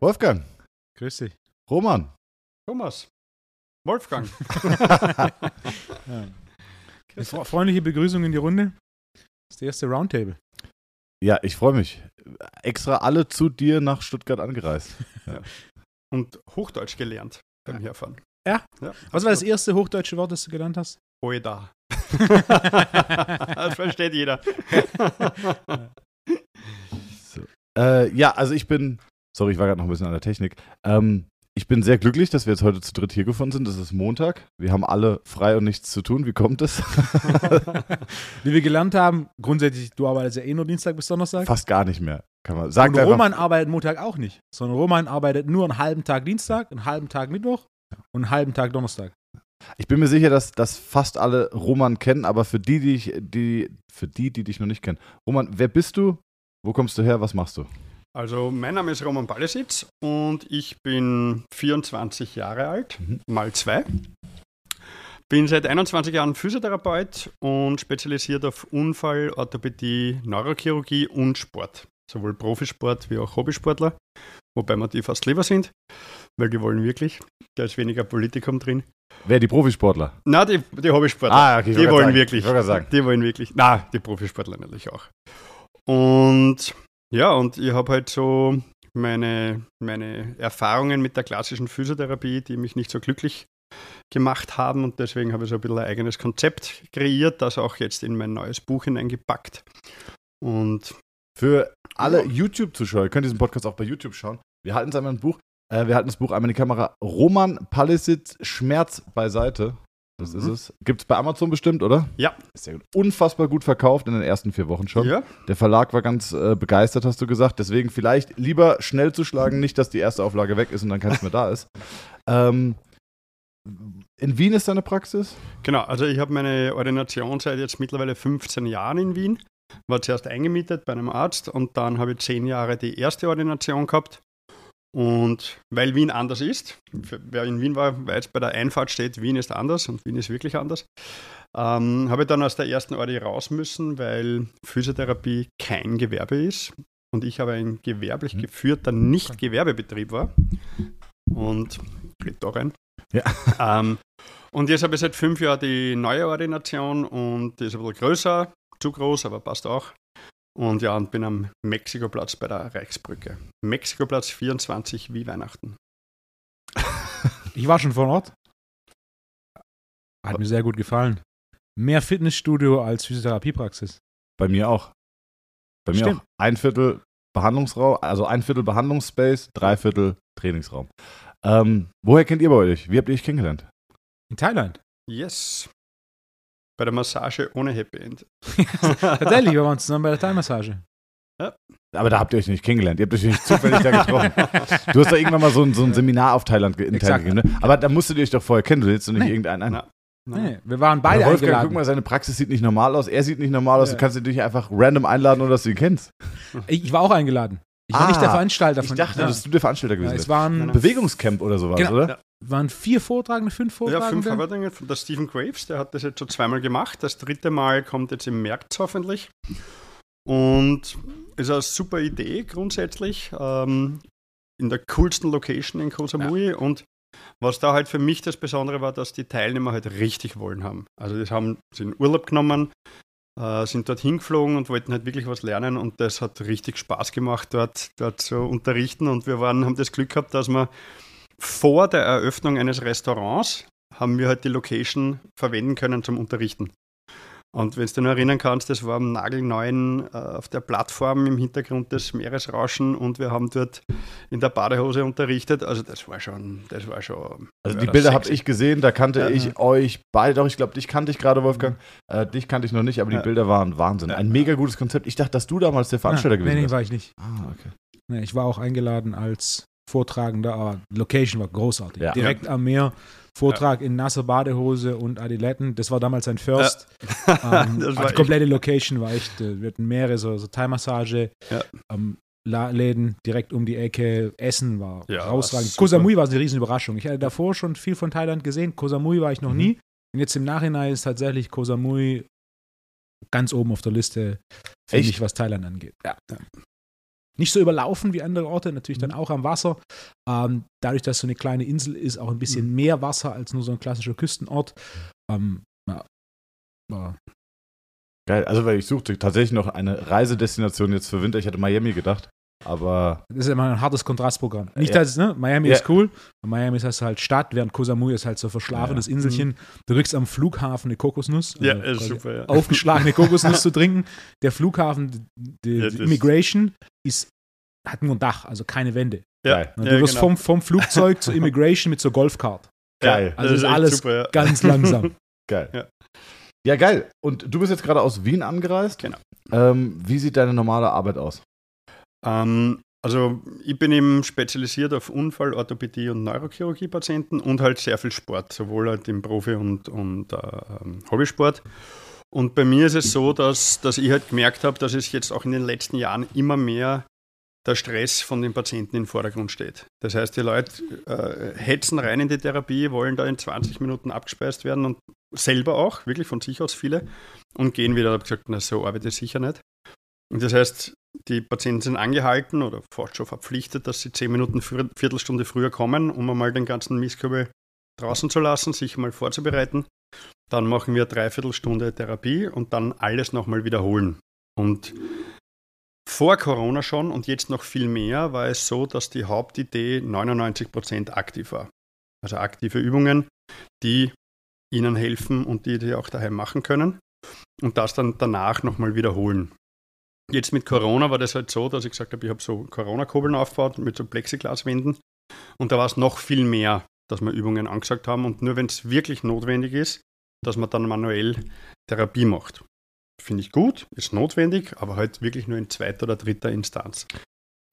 Wolfgang, Grüß dich. Roman. Thomas. Wolfgang. Ja. Freundliche Begrüßung in die Runde. Das ist der erste Roundtable. Ja, ich freue mich. Extra alle zu dir nach Stuttgart angereist. Und Hochdeutsch gelernt beim Herfahren. Ja? ja. Was war das erste hochdeutsche Wort, das du gelernt hast? Oida. das versteht jeder. So. Äh, ja, also ich bin, sorry, ich war gerade noch ein bisschen an der Technik. Ähm, ich bin sehr glücklich, dass wir jetzt heute zu dritt hier gefunden sind. Das ist Montag. Wir haben alle frei und nichts zu tun. Wie kommt es? Wie wir gelernt haben, grundsätzlich, du arbeitest ja eh nur Dienstag bis Donnerstag. Fast gar nicht mehr. Kann man sagen. und Roman arbeitet Montag auch nicht, sondern Roman arbeitet nur einen halben Tag Dienstag, einen halben Tag Mittwoch und einen halben Tag Donnerstag. Ich bin mir sicher, dass, dass fast alle Roman kennen, aber für die, die, ich, die, für die, die dich noch nicht kennen. Roman, wer bist du? Wo kommst du her? Was machst du? Also, mein Name ist Roman Ballesitz und ich bin 24 Jahre alt, Mhm. mal zwei. Bin seit 21 Jahren Physiotherapeut und spezialisiert auf Unfall, Orthopädie, Neurochirurgie und Sport. Sowohl Profisport wie auch Hobbysportler, wobei wir die fast lieber sind, weil die wollen wirklich. Da ist weniger Politikum drin. Wer die Profisportler? Na, die, die Hobbysportler. Ah, okay, die wollen sagen, wirklich. ich wollte sagen. Die wollen wirklich. Na, die Profisportler natürlich auch. Und ja, und ich habe halt so meine, meine Erfahrungen mit der klassischen Physiotherapie, die mich nicht so glücklich gemacht haben und deswegen habe ich so ein bisschen ein eigenes Konzept kreiert, das auch jetzt in mein neues Buch hineingepackt. Und Für alle Ja. YouTube-Zuschauer, ihr könnt diesen Podcast auch bei YouTube schauen. Wir halten es einmal ein Buch. Äh, wir halten das Buch einmal in die Kamera. Roman Palisitz, Schmerz beiseite. Das ist Mhm. es. Gibt es bei Amazon bestimmt, oder? Ja. Ist sehr gut. Unfassbar gut verkauft in den ersten vier Wochen schon. ja, Der Verlag war ganz äh, begeistert, hast du gesagt. Deswegen vielleicht lieber schnell zuschlagen, nicht, dass die erste Auflage weg ist und dann keins mehr da ist. Ähm, in Wien ist deine Praxis? genau. Also ich habe meine Ordination seit jetzt mittlerweile 15 Jahren in Wien. War zuerst eingemietet bei einem Arzt und dann habe ich zehn Jahre die erste Ordination gehabt. Und weil Wien anders ist, wer in Wien war, weiß, bei der Einfahrt steht, Wien ist anders und Wien ist wirklich anders, ähm, habe ich dann aus der ersten Ordi raus müssen, weil Physiotherapie kein Gewerbe ist und ich aber ein gewerblich Mhm. geführter Nicht-Gewerbebetrieb war. Und geht da rein. Ja. Ähm, und jetzt habe ich seit fünf Jahren die neue Ordination und die ist ein bisschen größer, zu groß, aber passt auch. Und ja, und bin am Mexikoplatz bei der Reichsbrücke. Mexikoplatz 24 wie Weihnachten. Ich war schon vor Ort. Hat mir sehr gut gefallen. Mehr Fitnessstudio als Physiotherapiepraxis. Bei mir auch. Bei mir Stimmt. auch. Ein Viertel Behandlungsraum, also ein Viertel Behandlungsspace, drei Viertel Trainingsraum. Ähm, woher kennt ihr bei euch? Wie habt ihr euch kennengelernt? In Thailand. Yes. Bei der Massage ohne Happy End. Tatsächlich, wir waren zusammen bei der Thai-Massage. Aber da habt ihr euch nicht kennengelernt. Ihr habt euch nicht zufällig da getroffen. Du hast doch irgendwann mal so ein, so ein Seminar auf Thailand in. Thailand gegeben, ne? Aber da musstet ihr euch doch vorher kennen. Du willst doch nicht Nee. irgendeinen ein. Na. Nee, wir waren beide Aber Wolfgang, eingeladen. guck mal, seine Praxis sieht nicht normal aus. Er sieht nicht normal aus. Ja. Du kannst ihn nicht einfach random einladen, ohne dass du ihn kennst. Ich, ich war auch eingeladen. Ich war Ah, nicht der Veranstalter Ich von dachte, ja. dass du der Veranstalter ja, gewesen Es bist. waren, Nein, nein. Bewegungscamp oder sowas, Genau. oder? Ja. waren vier Vortragende, fünf Ja, Vortragende. fünf Vorbereitungen von der Stephen Graves, der hat das jetzt schon zweimal gemacht. Das dritte Mal kommt jetzt im März hoffentlich. Und ist eine super Idee grundsätzlich. Ähm, in der coolsten Location in Koh Samui. Und was da halt für mich das Besondere war, dass die Teilnehmer halt richtig wollen haben. Also die haben sind Urlaub genommen, äh, sind dort hingeflogen und wollten halt wirklich was lernen und das hat richtig Spaß gemacht, dort, dort zu unterrichten. Und wir waren, haben das Glück gehabt, dass wir vor der Eröffnung eines Restaurants haben wir halt die Location verwenden können zum Unterrichten. Und wenn du dich noch erinnern kannst, das war am nagelneuen äh, auf der Plattform im Hintergrund des Meeresrauschen und wir haben dort in der Badehose unterrichtet. Also das war schon, das war schon. Also die Bilder habe ich gesehen, da kannte Ja. ich euch beide, doch ich glaube, dich kannte ich gerade, Wolfgang. Äh, dich kannte ich noch nicht, aber die Ja. Bilder waren Wahnsinn. Ja. Ein mega gutes Konzept. Ich dachte, dass du damals der Veranstalter ja, gewesen Nee, nee, bist. war ich nicht. Ah, okay. Nee, ich war auch eingeladen als Vortragender, aber Location war großartig. Ja. Direkt am Meer, Vortrag in nasser Badehose und Adiletten. Das war damals ein First. Ähm, Das war also echt- die komplette Location war echt, äh, wir hatten mehrere so, so Thai-Massage, Ja. ähm, Läden direkt um die Ecke. Essen war Ja, herausragend. Koh Samui war eine riesen Überraschung. Ich hatte davor schon viel von Thailand gesehen. Koh Samui war ich noch Mhm. nie. Und jetzt im Nachhinein ist tatsächlich Koh Samui ganz oben auf der Liste, finde ich, was Thailand angeht. Ja. Nicht so überlaufen wie andere Orte, natürlich dann Mhm. auch am Wasser. Ähm, dadurch, dass so eine kleine Insel ist, auch ein bisschen Mhm. mehr Wasser als nur so ein klassischer Küstenort. Ähm, ja, war Geil, also weil ich suchte tatsächlich noch eine Reisedestination jetzt für Winter. Ich hatte Miami gedacht, aber Das ist immer ein hartes Kontrastprogramm. Nicht, Ja. dass, ne, Miami Ja. ist cool. Miami ist halt, halt Stadt, während Koh Samui ist halt so verschlafenes Ja. Inselchen. Du kriegst am Flughafen eine Kokosnuss. Ja, also ist super, ja. Aufgeschlagene Kokosnuss zu trinken. Der Flughafen, die, die, Ja, die Immigration, ist, hat nur ein Dach, also keine Wände. Ja, Geil. Du ja, wirst genau. vom, vom Flugzeug zur Immigration mit so Golfcart. geil, Also das ist alles super, ja. Ganz langsam. geil. Ja. Ja. geil. Und du bist jetzt gerade aus Wien angereist. Genau. Ähm, wie sieht deine normale Arbeit aus? Ähm, also ich bin eben spezialisiert auf Unfall, Orthopädie und Neurochirurgie-Patienten und halt sehr viel Sport, sowohl halt im Profi- und, und äh, ähm, Hobbysport. Und bei mir ist es so, dass, dass ich halt gemerkt habe, dass es jetzt auch in den letzten Jahren immer mehr der Stress von den Patienten im Vordergrund steht. Das heißt, die Leute äh, hetzen rein in die Therapie, wollen da in 20 Minuten abgespeist werden und selber auch, wirklich von sich aus viele, und gehen wieder. Ich habe gesagt, na, so arbeite ich sicher nicht. Und das heißt, die Patienten sind angehalten oder fast schon verpflichtet, dass sie 10 Minuten, Viertelstunde früher kommen, um einmal den ganzen Mistkübel draußen zu lassen, sich mal vorzubereiten. Dann machen wir Dreiviertelstunde Therapie und dann alles nochmal wiederholen. Und vor Corona schon und jetzt noch viel mehr war es so, dass die Hauptidee 99% aktiv war. Also aktive Übungen, die ihnen helfen und die die auch daheim machen können und das dann danach nochmal wiederholen. Jetzt mit Corona war das halt so, dass ich gesagt habe, ich habe so Corona-Kurbeln aufgebaut mit so Plexiglaswänden und da war es noch viel mehr, dass wir Übungen angesagt haben und nur wenn es wirklich notwendig ist, dass man dann manuell Therapie macht. Finde ich gut, ist notwendig, aber halt wirklich nur in zweiter oder dritter Instanz.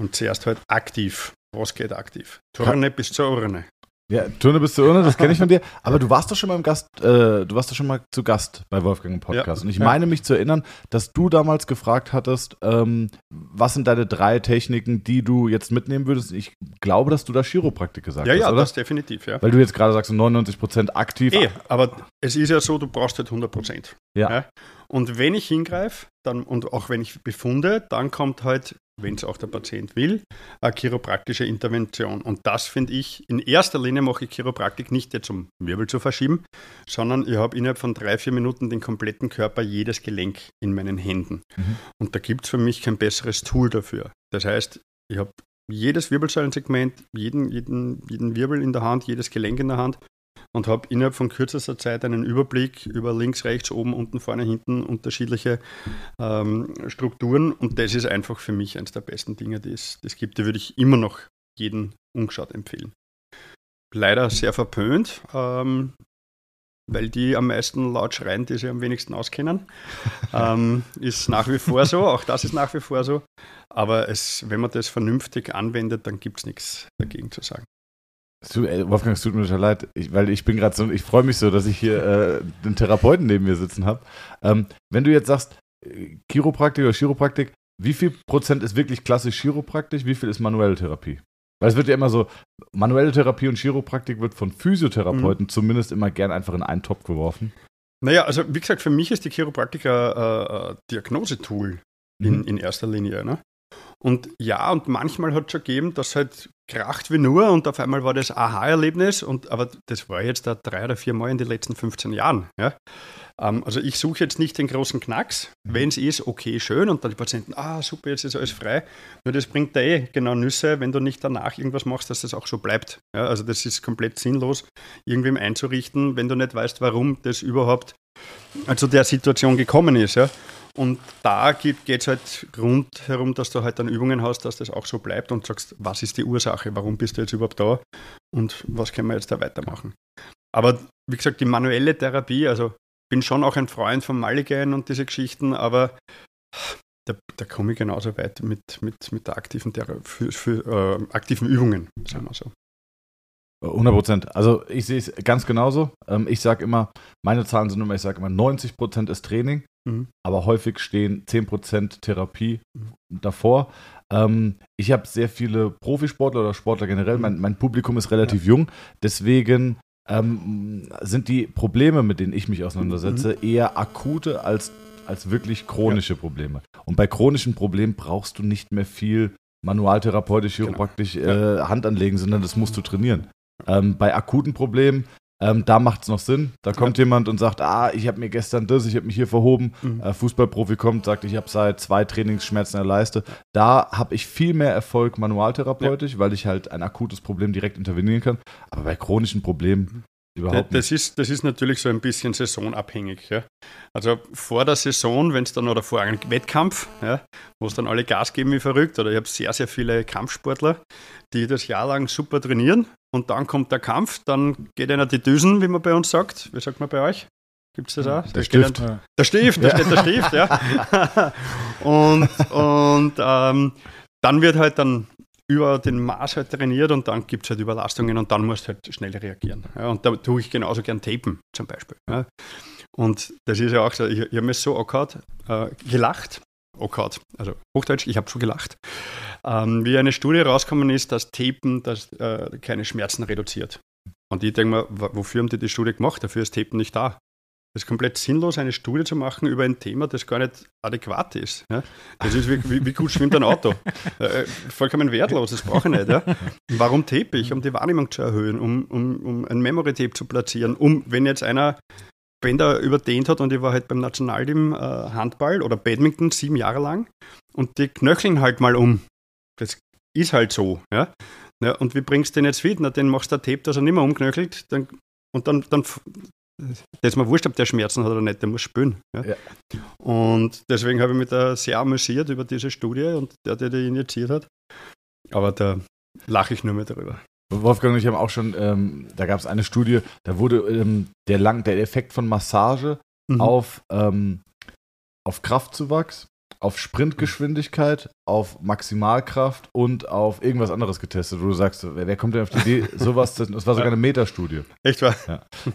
Und zuerst halt aktiv. Was geht aktiv? Turne bis zur Urne. Ja, Turne bis zur Urne, das kenne ich von dir. Aber du warst doch schon mal im Gast, äh, du warst doch schon mal zu Gast bei Wolfgang im Podcast. Ja. Und ich Ja. meine mich zu erinnern, dass du damals gefragt hattest, ähm, was sind deine drei Techniken, die du jetzt mitnehmen würdest. Ich glaube, dass du da Chiropraktik gesagt Ja, hast, ja, oder? das definitiv, ja. Weil du jetzt gerade sagst, so 99% aktiv. Eh, aber es ist ja so, du brauchst halt 100 Prozent. Ja. Und wenn ich hingreife, dann, und auch wenn ich befunde, dann kommt halt, wenn es auch der Patient will, eine chiropraktische Intervention. Und das finde ich, in erster Linie mache ich Chiropraktik nicht jetzt, um Wirbel zu verschieben, sondern ich habe innerhalb von drei, vier Minuten den kompletten Körper, jedes Gelenk in meinen Händen. Mhm. Und da gibt es für mich kein besseres Tool dafür. Das heißt, ich habe jedes Wirbelsäulensegment, jeden, jeden, jeden Wirbel in der Hand, jedes Gelenk in der Hand und habe innerhalb von kürzester Zeit einen Überblick über links, rechts, oben, unten, vorne, hinten unterschiedliche ähm, Strukturen und das ist einfach für mich eines der besten Dinge, die es, die es gibt. Die würde ich immer noch jeden umgeschaut empfehlen. Leider sehr verpönt, ähm, weil die am meisten laut schreien, die sich am wenigsten auskennen. ähm, ist nach wie vor so, auch das ist nach wie vor so. Aber es, wenn man das vernünftig anwendet, dann gibt es nichts dagegen zu sagen. Wolfgang, es tut mir total leid, ich, weil ich bin gerade so, ich freue mich so, dass ich hier äh, den Therapeuten neben mir sitzen habe. Ähm, wenn du jetzt sagst, äh, Chiropraktik oder Chiropraktik, wie viel Prozent ist wirklich klassisch Chiropraktik, wie viel ist manuelle Therapie? Weil es wird ja immer so, manuelle Therapie und Chiropraktik wird von Physiotherapeuten zumindest immer gern einfach in einen Topf geworfen. Naja, also wie gesagt, für mich ist die Chiropraktik ein äh, äh, Diagnosetool in, Mhm. in erster Linie. Ne? Und ja, und manchmal hat es schon gegeben, dass halt kracht wie nur und auf einmal war das Aha-Erlebnis, und aber das war jetzt da drei oder vier Mal in den letzten 15 Jahren. Ja? Ähm, also ich suche jetzt nicht den großen Knacks. Wenn es ist, okay, schön, und dann die Patienten, ah, super, jetzt ist alles frei. Nur das bringt da eh genau Nüsse, wenn du nicht danach irgendwas machst, dass das auch so bleibt. Ja? Also das ist komplett sinnlos, irgendwem einzurichten, wenn du nicht weißt, warum das überhaupt zu der Situation gekommen ist. Ja? Und da geht es halt rundherum, dass du halt dann Übungen hast, dass das auch so bleibt und sagst, was ist die Ursache, warum bist du jetzt überhaupt da und was können wir jetzt da weitermachen. Aber wie gesagt, die manuelle Therapie, also bin schon auch ein Freund von Mulligan und diese Geschichten, aber da, da komme ich genauso weit mit, mit, mit der aktiven, Thera für, für, äh, aktiven Übungen, sagen wir so. 100 Prozent. Also ich sehe es ganz genauso. Ähm, ich sage immer, meine Zahlen sind immer, ich sage immer, 90 Prozent ist Training, Mhm. aber häufig stehen 10 Prozent Therapie davor. Ähm, ich habe sehr viele Profisportler oder Sportler generell. Mein, mein Publikum ist relativ jung, deswegen ähm, sind die Probleme, mit denen ich mich auseinandersetze, eher akute als, als wirklich chronische Probleme. Und bei chronischen Problemen brauchst du nicht mehr viel manualtherapeutisch, Genau. chiropraktisch äh, Hand anlegen, sondern das musst du trainieren. Ähm, bei akuten Problemen, ähm, da macht es noch Sinn. Da kommt jemand und sagt, ah, ich habe mir gestern das, ich habe mich hier verhoben. Mhm. Äh, Fußballprofi kommt, sagt, ich habe seit zwei Trainingsschmerzen in der Leiste. Da habe ich viel mehr Erfolg manualtherapeutisch, weil ich halt ein akutes Problem direkt intervenieren kann. Aber bei chronischen Problemen überhaupt Das ist, das ist natürlich so ein bisschen saisonabhängig. Ja. Also vor der Saison, wenn es dann oder vor einem Wettkampf, ja, wo es dann alle Gas geben wie verrückt, oder ich habe sehr, sehr viele Kampfsportler, die das Jahr lang super trainieren und dann kommt der Kampf, dann geht einer die Düsen, wie man bei uns sagt. Wie sagt man bei euch? Gibt es das auch? Der Da Stift. Ein, der Stift, da steht der Stift, ja. und und ähm, dann wird halt dann über den Maß halt trainiert und dann gibt es halt Überlastungen und dann musst du halt schnell reagieren. Ja, und da tue ich genauso gern tapen zum Beispiel. Ja. Und das ist ja auch so, ich, ich habe mir so angehört, äh, gelacht, angehört, also Hochdeutsch, ich habe schon gelacht, ähm, wie eine Studie rausgekommen ist, dass Tapen das, äh, keine Schmerzen reduziert. Und ich denke mir, wofür haben die die Studie gemacht? Dafür ist Tapen nicht da. Das ist komplett sinnlos, eine Studie zu machen über ein Thema, das gar nicht adäquat ist. Ja? Das ist wie, wie, wie gut schwimmt ein Auto. Äh, vollkommen wertlos, das brauche ich nicht. Ja? Warum tape ich? Um die Wahrnehmung zu erhöhen, um, um, um ein Memory-Tape zu platzieren, um, wenn jetzt einer Bänder überdehnt hat und ich war halt beim Nationalteam äh, Handball oder Badminton sieben Jahre lang und die knöcheln halt mal um. Das ist halt so. Ja? Ja, und wie bringst du den jetzt fit? Na, den machst du ein Tape, dass er nicht mehr umknöchelt dann, und dann, dann das ist mir wurscht, ob der Schmerzen hat oder nicht, der muss spülen. Ja? Ja. Und deswegen habe ich mich da sehr amüsiert über diese Studie und der, der die initiiert hat. Aber da lache ich nur mehr darüber. Wolfgang und ich haben auch schon, ähm, da gab es eine Studie, da wurde ähm, der, lang, der Effekt von Massage Mhm. auf, ähm, auf Kraftzuwachs, auf Sprintgeschwindigkeit, auf Maximalkraft und auf irgendwas anderes getestet, wo du sagst, wer, wer kommt denn auf die Idee, sowas, das, das war sogar eine Metastudie. Echt wahr?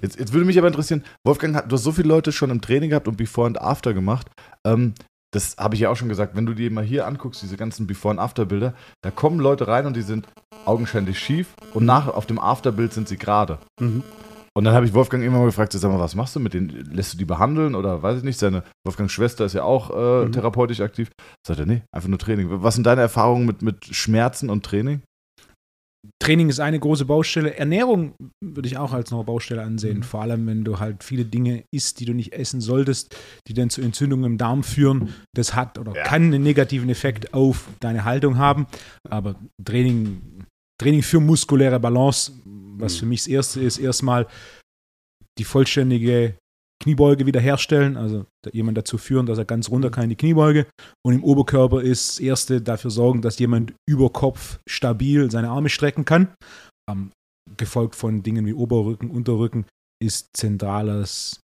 Jetzt, jetzt würde mich aber interessieren, Wolfgang, du hast so viele Leute schon im Training gehabt und Before and After gemacht. Ähm, das habe ich ja auch schon gesagt, wenn du dir mal hier anguckst, diese ganzen Before and After Bilder, da kommen Leute rein und die sind augenscheinlich schief und nach auf dem Afterbild sind sie gerade. Mhm. Und dann habe ich Wolfgang immer mal gefragt, sag mal, was machst du mit denen? Lässt du die behandeln oder weiß ich nicht? Seine Wolfgangs Schwester ist ja auch äh, Mhm. therapeutisch aktiv. Sagt er, nee, einfach nur Training. Was sind deine Erfahrungen mit, mit Schmerzen und Training? Training ist eine große Baustelle. Ernährung würde ich auch als noch eine Baustelle ansehen. Mhm. Vor allem, wenn du halt viele Dinge isst, die du nicht essen solltest, die dann zu Entzündungen im Darm führen. Das hat oder Ja. kann einen negativen Effekt auf deine Haltung haben. Aber Training, Training für muskuläre Balance, was Mhm. für mich das Erste ist, erstmal die vollständige Kniebeuge wiederherstellen, also jemand dazu führen, dass er ganz runter kann in die Kniebeuge. Und im Oberkörper ist das Erste dafür sorgen, dass jemand über Kopf stabil seine Arme strecken kann. Ähm, gefolgt von Dingen wie Oberrücken, Unterrücken, ist zentrales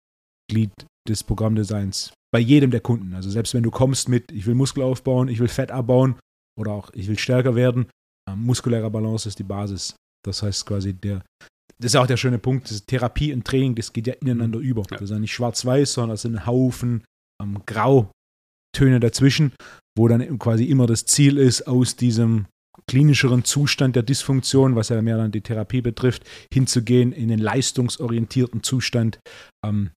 Glied des Programmdesigns bei jedem der Kunden. Also selbst wenn du kommst mit, ich will Muskel aufbauen, ich will Fett abbauen oder auch ich will stärker werden, ähm, muskuläre Balance ist die Basis. Das heißt quasi der, das ist auch der schöne Punkt, das Therapie und Training, das geht ja ineinander über. Ja. Das ist ja nicht schwarz-weiß, sondern das sind Haufen ähm, Grautöne dazwischen, wo dann quasi immer das Ziel ist, aus diesem klinischeren Zustand der Dysfunktion, was ja mehr dann die Therapie betrifft, hinzugehen in den leistungsorientierten Zustand ähm,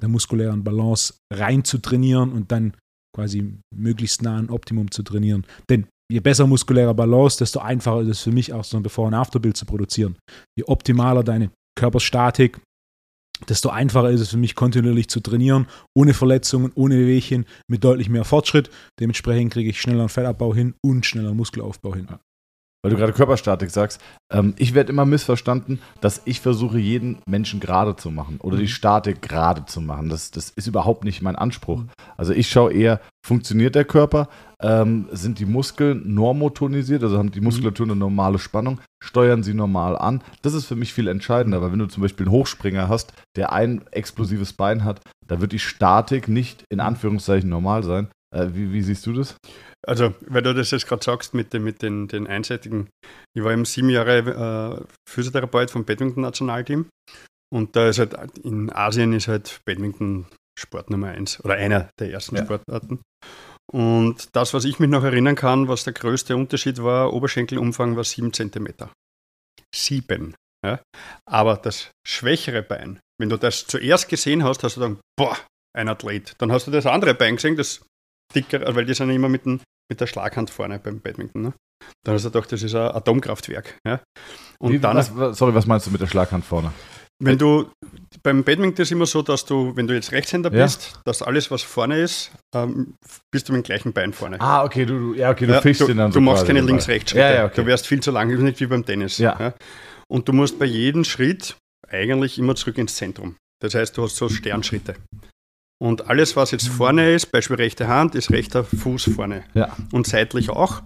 der muskulären Balance rein zu trainieren und dann quasi möglichst nah an Optimum zu trainieren. Denn je besser muskuläre Balance, desto einfacher ist es für mich auch so ein Before- und Afterbild zu produzieren. Je optimaler deine Körperstatik, desto einfacher ist es für mich kontinuierlich zu trainieren, ohne Verletzungen, ohne Wehwehchen, mit deutlich mehr Fortschritt. Dementsprechend kriege ich schneller einen Fettabbau hin und schneller einen Muskelaufbau hin. Weil du gerade Körperstatik sagst, ähm, ich werde immer missverstanden, dass ich versuche, jeden Menschen gerade zu machen oder die Mhm. Statik gerade zu machen. Das, das ist überhaupt nicht mein Anspruch. Also ich schaue eher, funktioniert der Körper? Ähm, sind die Muskeln normotonisiert, also haben die Muskulatur eine normale Spannung? Steuern sie normal an? Das ist für mich viel entscheidender, weil wenn du zum Beispiel einen Hochspringer hast, der ein explosives Bein hat, da wird die Statik nicht in Anführungszeichen normal sein. Äh, wie, wie siehst du das? Also, weil du das jetzt gerade sagst mit, den, mit den, den einseitigen, ich war eben sieben Jahre äh, Physiotherapeut vom Badminton-Nationalteam und da ist halt in Asien ist halt Badminton Sport Nummer eins oder einer der ersten Ja. Sportarten. Und das, was ich mich noch erinnern kann, was der größte Unterschied war, Oberschenkelumfang war sieben Zentimeter. Sieben. Ja? Aber das schwächere Bein, wenn du das zuerst gesehen hast, hast du dann, boah, ein Athlet. Dann hast du das andere Bein gesehen, das dicker, weil die sind immer mit, dem, mit der Schlaghand vorne beim Badminton. Ne? Dann hast du gedacht, das ist ein Atomkraftwerk. Ja? Und Wie, dann, was, sorry, was meinst du mit der Schlaghand vorne? Wenn du, beim Badminton ist es immer so, dass du, wenn du jetzt Rechtshänder ja. bist, dass alles, was vorne ist, ähm, bist du mit dem gleichen Bein vorne. Ah, okay, du, ja, okay, du ja, fischst ihn dann so Du machst keine Links-Rechts-Schritte. Ja, ja, okay. Du wärst viel zu lang, nicht wie beim Tennis. Ja. ja. Und du musst bei jedem Schritt eigentlich immer zurück ins Zentrum. Das heißt, du hast so Sternschritte. Und alles, was jetzt vorne ist, Beispiel rechte Hand, ist rechter Fuß vorne. Ja. Und seitlich auch.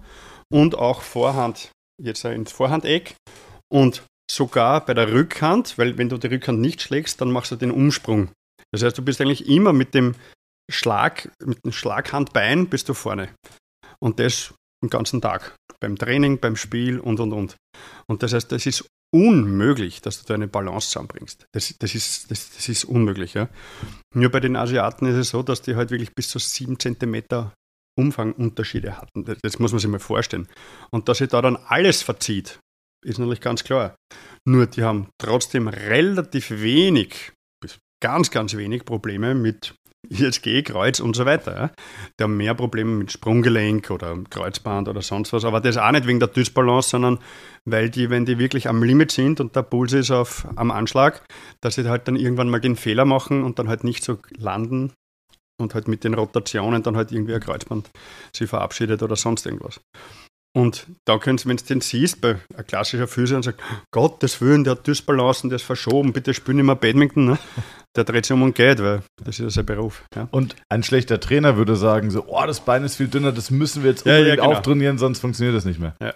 Und auch Vorhand, jetzt ins Vorhandeck. Und sogar bei der Rückhand, weil wenn du die Rückhand nicht schlägst, dann machst du den Umsprung. Das heißt, du bist eigentlich immer mit dem Schlag, mit dem Schlaghandbein bist du vorne. Und das den ganzen Tag. Beim Training, beim Spiel und und und. Und das heißt, das ist unmöglich, dass du da eine Balance zusammenbringst. Das, das, ist, das, das ist unmöglich. Ja. Nur bei den Asiaten ist es so, dass die halt wirklich bis zu sieben Zentimeter Umfangunterschiede hatten. Das, das muss man sich mal vorstellen. Und dass sich da dann alles verzieht, ist natürlich ganz klar. Nur die haben trotzdem relativ wenig, ganz, ganz wenig Probleme mit ISG, Kreuz und so weiter. Ja. Die haben mehr Probleme mit Sprunggelenk oder Kreuzband oder sonst was. Aber das auch nicht wegen der Dysbalance, sondern weil die, wenn die wirklich am Limit sind und der Puls ist auf, am Anschlag, dass sie halt dann irgendwann mal den Fehler machen und dann halt nicht so landen und halt mit den Rotationen dann halt irgendwie ein Kreuzband sich verabschiedet oder sonst irgendwas. Und da könntest du, wenn du den siehst, bei ein klassischer Physio und sagt, Gottes Willen, der hat Dysbalancen, der ist verschoben, bitte spiel nicht mehr Badminton. Ne? Der dreht sich um und geht, weil das ist ja sein Beruf. Ja. Und ein schlechter Trainer würde sagen, so, oh, das Bein ist viel dünner, das müssen wir jetzt unbedingt ja, ja, genau. auftrainieren, sonst funktioniert das nicht mehr. Ja.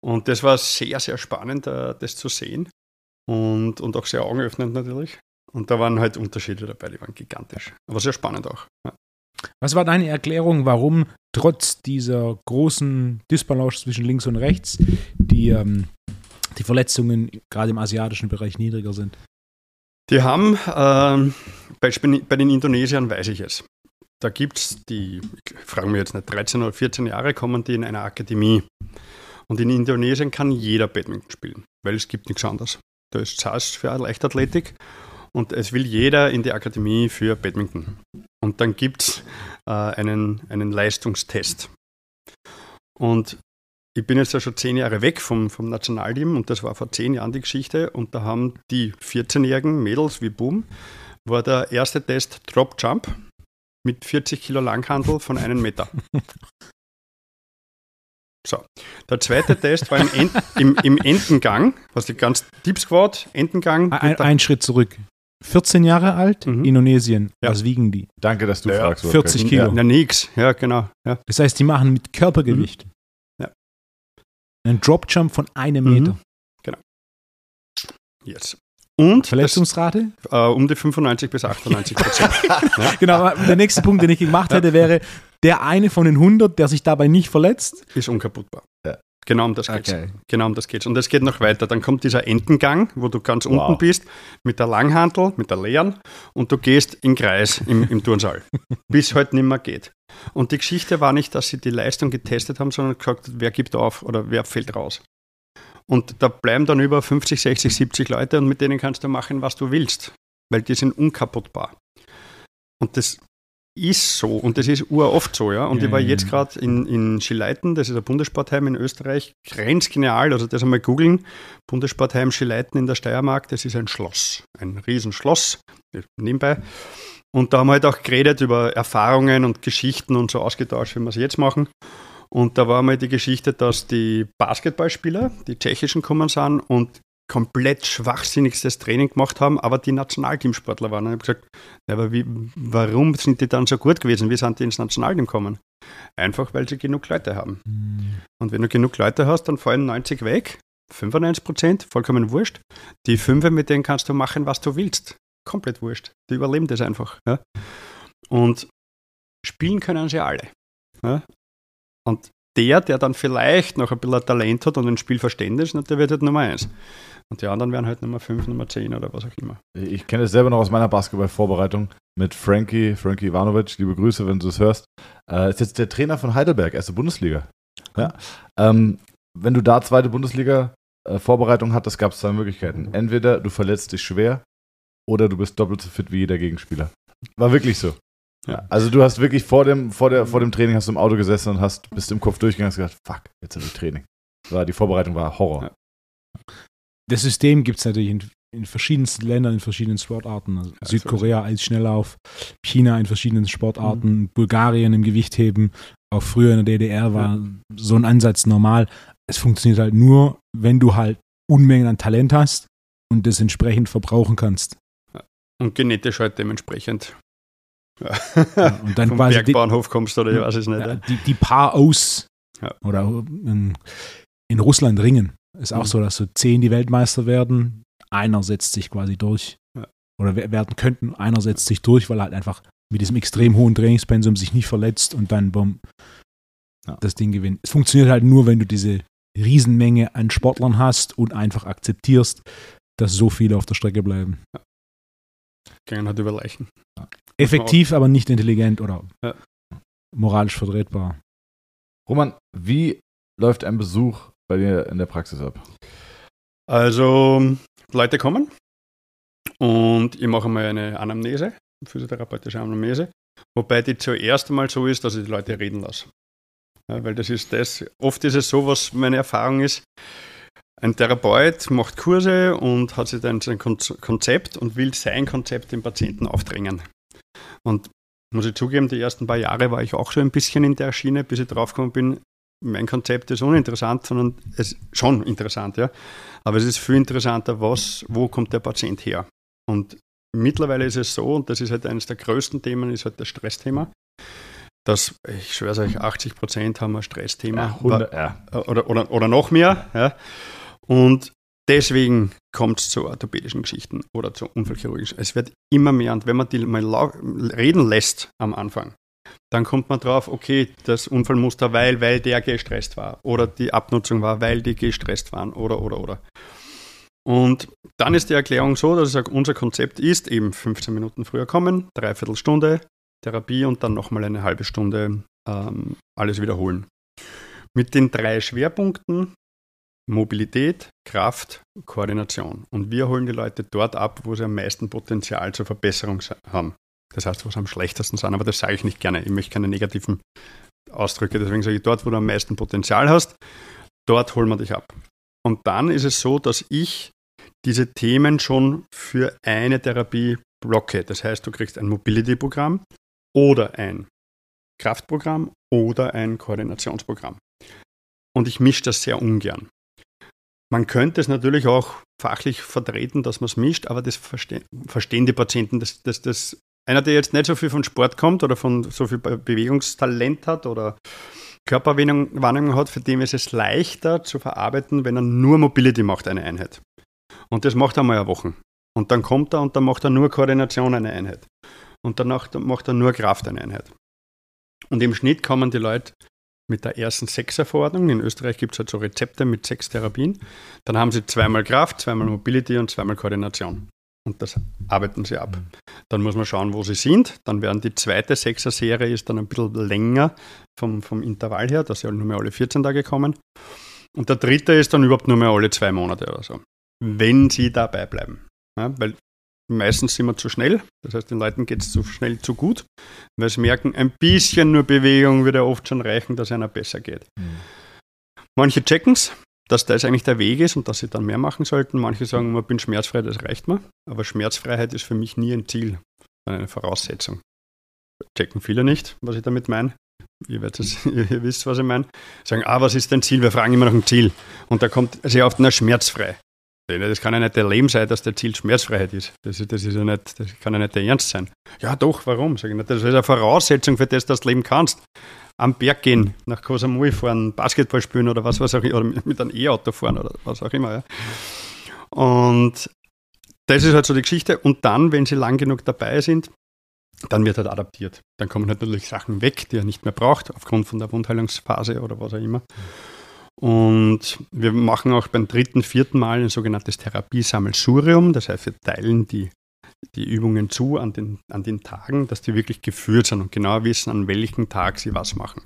Und das war sehr, sehr spannend, äh, das zu sehen. Und, und auch sehr augenöffnend natürlich. Und da waren halt Unterschiede dabei, die waren gigantisch. Aber sehr spannend auch. Ja. Was war deine Erklärung, warum trotz dieser großen Disbalance zwischen links und rechts die, ähm, die Verletzungen gerade im asiatischen Bereich niedriger sind? Die haben, ähm, bei, bei den Indonesiern weiß ich es. Da gibt es die, ich frage mich jetzt nicht, 13 oder 14 Jahre kommen die in einer Akademie. Und in Indonesien kann jeder Badminton spielen, weil es gibt nichts anderes. Da ist SAS für Leichtathletik und es will jeder in die Akademie für Badminton. Und dann gibt es äh, einen, einen Leistungstest. Und ich bin jetzt ja schon zehn Jahre weg vom, vom Nationalteam und das war vor zehn Jahren die Geschichte. Und da haben die 14-jährigen Mädels wie Boom, war der erste Test Drop Jump mit 40 Kilo Langhandel von einem Meter. So, der zweite Test war im, End, im, im Entengang, was die ganz Deep Squat, Entengang. Ein, ein Schritt zurück. 14 Jahre alt, mhm. Indonesien. Ja. Was wiegen die? Danke, dass du ja, fragst. 40 Kilo. Ja, nix. Ja, genau. Ja. Das heißt, die machen mit Körpergewicht. Mhm. Ja. Einen Dropjump von einem Meter. Mhm. Genau. Yes. Und Verletzungsrate? Das, äh, um die 95 bis 98 Prozent. Genau, der nächste Punkt, den ich gemacht hätte, wäre, der eine von den 100, der sich dabei nicht verletzt, ist unkaputtbar. Ja. Genau um das geht's. Okay. Genau um das geht's. Und es geht noch weiter. Dann kommt dieser Entengang, wo du ganz wow. unten bist, mit der Langhantel, mit der leeren, und du gehst in Kreis im, im Turnsaal, bis halt nicht mehr geht. Und die Geschichte war nicht, dass sie die Leistung getestet haben, sondern gesagt, wer gibt auf oder wer fällt raus. Und da bleiben dann über 50, 60, 70 Leute und mit denen kannst du machen, was du willst, weil die sind unkaputtbar. Und das ist so und das ist uroft so, ja. Und ja, ich war ja, jetzt gerade in, in Schileiten, das ist ein Bundessportheim in Österreich, grenzgenial, also das einmal googeln. Bundessportheim Schileiten in der Steiermark, das ist ein Schloss, ein Riesenschloss, nebenbei. Und da haben wir halt auch geredet über Erfahrungen und Geschichten und so ausgetauscht, wie wir es jetzt machen. Und da war mal die Geschichte, dass die Basketballspieler, die tschechischen kommen sind und komplett schwachsinnigstes Training gemacht haben, aber die Nationalteamsportler waren. Und ich habe gesagt, aber wie, warum sind die dann so gut gewesen? Wie sind die ins Nationalteam gekommen? Einfach, weil sie genug Leute haben. Mhm. Und wenn du genug Leute hast, dann fallen 90 weg, 95 Prozent, vollkommen wurscht. Die fünf, mit denen kannst du machen, was du willst. Komplett wurscht. Die überleben das einfach. Ja? Und spielen können sie alle. Ja? Und der, der dann vielleicht noch ein bisschen Talent hat und ein Spielverständnis, der wird halt Nummer eins. Und die anderen werden halt Nummer 5, Nummer 10 oder was auch immer. Ich kenne es selber noch aus meiner Basketball-Vorbereitung mit Frankie, Frankie Ivanovic. Liebe Grüße, wenn du es hörst. Äh, ist jetzt der Trainer von Heidelberg, erste Bundesliga. Ja. Ähm, wenn du da zweite Bundesliga-Vorbereitung äh, hattest, gab es zwei Möglichkeiten. Entweder du verletzt dich schwer oder du bist doppelt so fit wie jeder Gegenspieler. War wirklich so. Ja, also du hast wirklich vor dem, vor, der, vor dem Training hast du im Auto gesessen und hast bist im Kopf durchgegangen und gesagt, fuck, jetzt habe ich Training. War, die Vorbereitung war Horror. Ja. Das System gibt es natürlich in, in verschiedensten Ländern, in verschiedenen Sportarten. Also Ja, Südkorea als Schnelllauf, China in verschiedenen Sportarten, Mhm. Bulgarien im Gewichtheben. Auch früher in der DDR war so ein Ansatz normal. Es funktioniert halt nur, wenn du halt Unmengen an Talent hast und das entsprechend verbrauchen kannst. Und genetisch halt dementsprechend. Ja. Und dann Vom quasi die- Bergbauernhof kommst oder ich weiß es nicht. Ja, die, die Paar aus Ja. oder in, in Russland ringen. Ist auch Mhm. so, dass so zehn die Weltmeister werden. Einer setzt sich quasi durch. Oder wer- werden könnten. Einer setzt sich durch, weil er halt einfach mit diesem extrem hohen Trainingspensum sich nicht verletzt und dann bumm, das Ding gewinnt. Es funktioniert halt nur, wenn du diese Riesenmenge an Sportlern hast und einfach akzeptierst, dass so viele auf der Strecke bleiben. Gehen halt über Leichen. Effektiv, aber nicht intelligent oder Ja. moralisch vertretbar. Roman, wie läuft ein Besuch bei dir in der Praxis ab? Also, Leute kommen und ich mache mal eine Anamnese, physiotherapeutische Anamnese, wobei die zuerst einmal so ist, dass ich die Leute reden lasse. Ja, weil das ist das, oft ist es so, was meine Erfahrung ist, ein Therapeut macht Kurse und hat sich dann sein Kon- Konzept und will sein Konzept dem Patienten aufdrängen. Und muss ich zugeben, die ersten paar Jahre war ich auch so ein bisschen in der Schiene, bis ich draufgekommen bin, mein Konzept ist uninteressant, sondern es ist schon interessant, ja. Aber es ist viel interessanter, was, wo kommt der Patient her? Und mittlerweile ist es so, und das ist halt eines der größten Themen, ist halt das Stressthema, dass, ich schwöre euch, 80 Prozent haben ein Stressthema. 100, ja. oder, oder, oder noch mehr. Ja. Und deswegen kommt es zu orthopädischen Geschichten oder zu unfallchirurgischen. Es wird immer mehr. Und wenn man die mal reden lässt am Anfang, dann kommt man drauf, okay, das Unfallmuster, weil, weil der gestresst war. Oder die Abnutzung war, weil die gestresst waren. Oder, oder, oder. Und dann ist die Erklärung so, dass ich sage, unser Konzept ist eben 15 Minuten früher kommen, dreiviertel Stunde Therapie und dann nochmal eine halbe Stunde ähm, alles wiederholen. Mit den drei Schwerpunkten Mobilität, Kraft, Koordination. Und wir holen die Leute dort ab, wo sie am meisten Potenzial zur Verbesserung se- haben. Das heißt, wo sie am schlechtesten sind, aber das sage ich nicht gerne. Ich möchte keine negativen Ausdrücke. Deswegen sage ich, dort, wo du am meisten Potenzial hast, dort holen wir dich ab. Und dann ist es so, dass ich diese Themen schon für eine Therapie blocke. Das heißt, du kriegst ein Mobility-Programm oder ein Kraftprogramm oder ein Koordinationsprogramm. Und ich mische das sehr ungern. Man könnte es natürlich auch fachlich vertreten, dass man es mischt, aber das verste verstehen die Patienten. Das, das, das, einer, der jetzt nicht so viel von Sport kommt oder von so viel Be- Bewegungstalent hat oder Körperwahrnehmung hat, für den ist es leichter zu verarbeiten, wenn er nur Mobility macht, eine Einheit. Und das macht er mal eine Woche. Und dann kommt er und dann macht er nur Koordination eine Einheit. Und danach macht er nur Kraft eine Einheit. Und im Schnitt kommen die Leute mit der ersten Sechserverordnung. In Österreich gibt es halt so Rezepte mit sechs Therapien. Dann haben sie zweimal Kraft, zweimal Mobility und zweimal Koordination. Und das arbeiten sie ab. Dann muss man schauen, wo sie sind. Dann werden die zweite Sechser-Serie ist dann ein bisschen länger vom, vom Intervall her, dass sie halt nur mehr alle 14 Tage kommen. Und der dritte ist dann überhaupt nur mehr alle zwei Monate oder so. Wenn sie dabei bleiben. Ja, weil meistens sind wir zu schnell. Das heißt, den Leuten geht es zu schnell zu gut, weil sie merken, ein bisschen nur Bewegung würde oft schon reichen, dass einer besser geht. Manche checken es, dass das eigentlich der Weg ist und dass sie dann mehr machen sollten. Manche sagen, man bin schmerzfrei, das reicht mir. Aber Schmerzfreiheit ist für mich nie ein Ziel, sondern eine Voraussetzung. Checken viele nicht, was ich damit meine. Ihr, es, ihr wisst, was ich meine. Sagen, ah, was ist dein Ziel? Wir fragen immer nach dem Ziel. Und da kommt sehr oft, na, schmerzfrei. Das kann ja nicht der Leben sein, dass der Ziel Schmerzfreiheit ist. Das, das, ist ja nicht, das kann ja nicht der Ernst sein. Ja, doch, warum? Sag ich. Das ist eine Voraussetzung für das, dass du leben kannst. Am Berg gehen, nach Koh Samui fahren, Basketball spielen oder was, was auch immer, oder mit mit einem E-Auto fahren oder was auch immer. Ja. Und das ist halt so die Geschichte. Und dann, wenn sie lang genug dabei sind, dann wird halt adaptiert. Dann kommen halt natürlich Sachen weg, die er nicht mehr braucht, aufgrund von der Wundheilungsphase oder was auch immer. Und wir machen auch beim dritten, vierten Mal ein sogenanntes Therapiesammelsurium. Das heißt, wir teilen die, die Übungen zu an den, an den Tagen, dass die wirklich geführt sind und genau wissen, an welchem Tag sie was machen.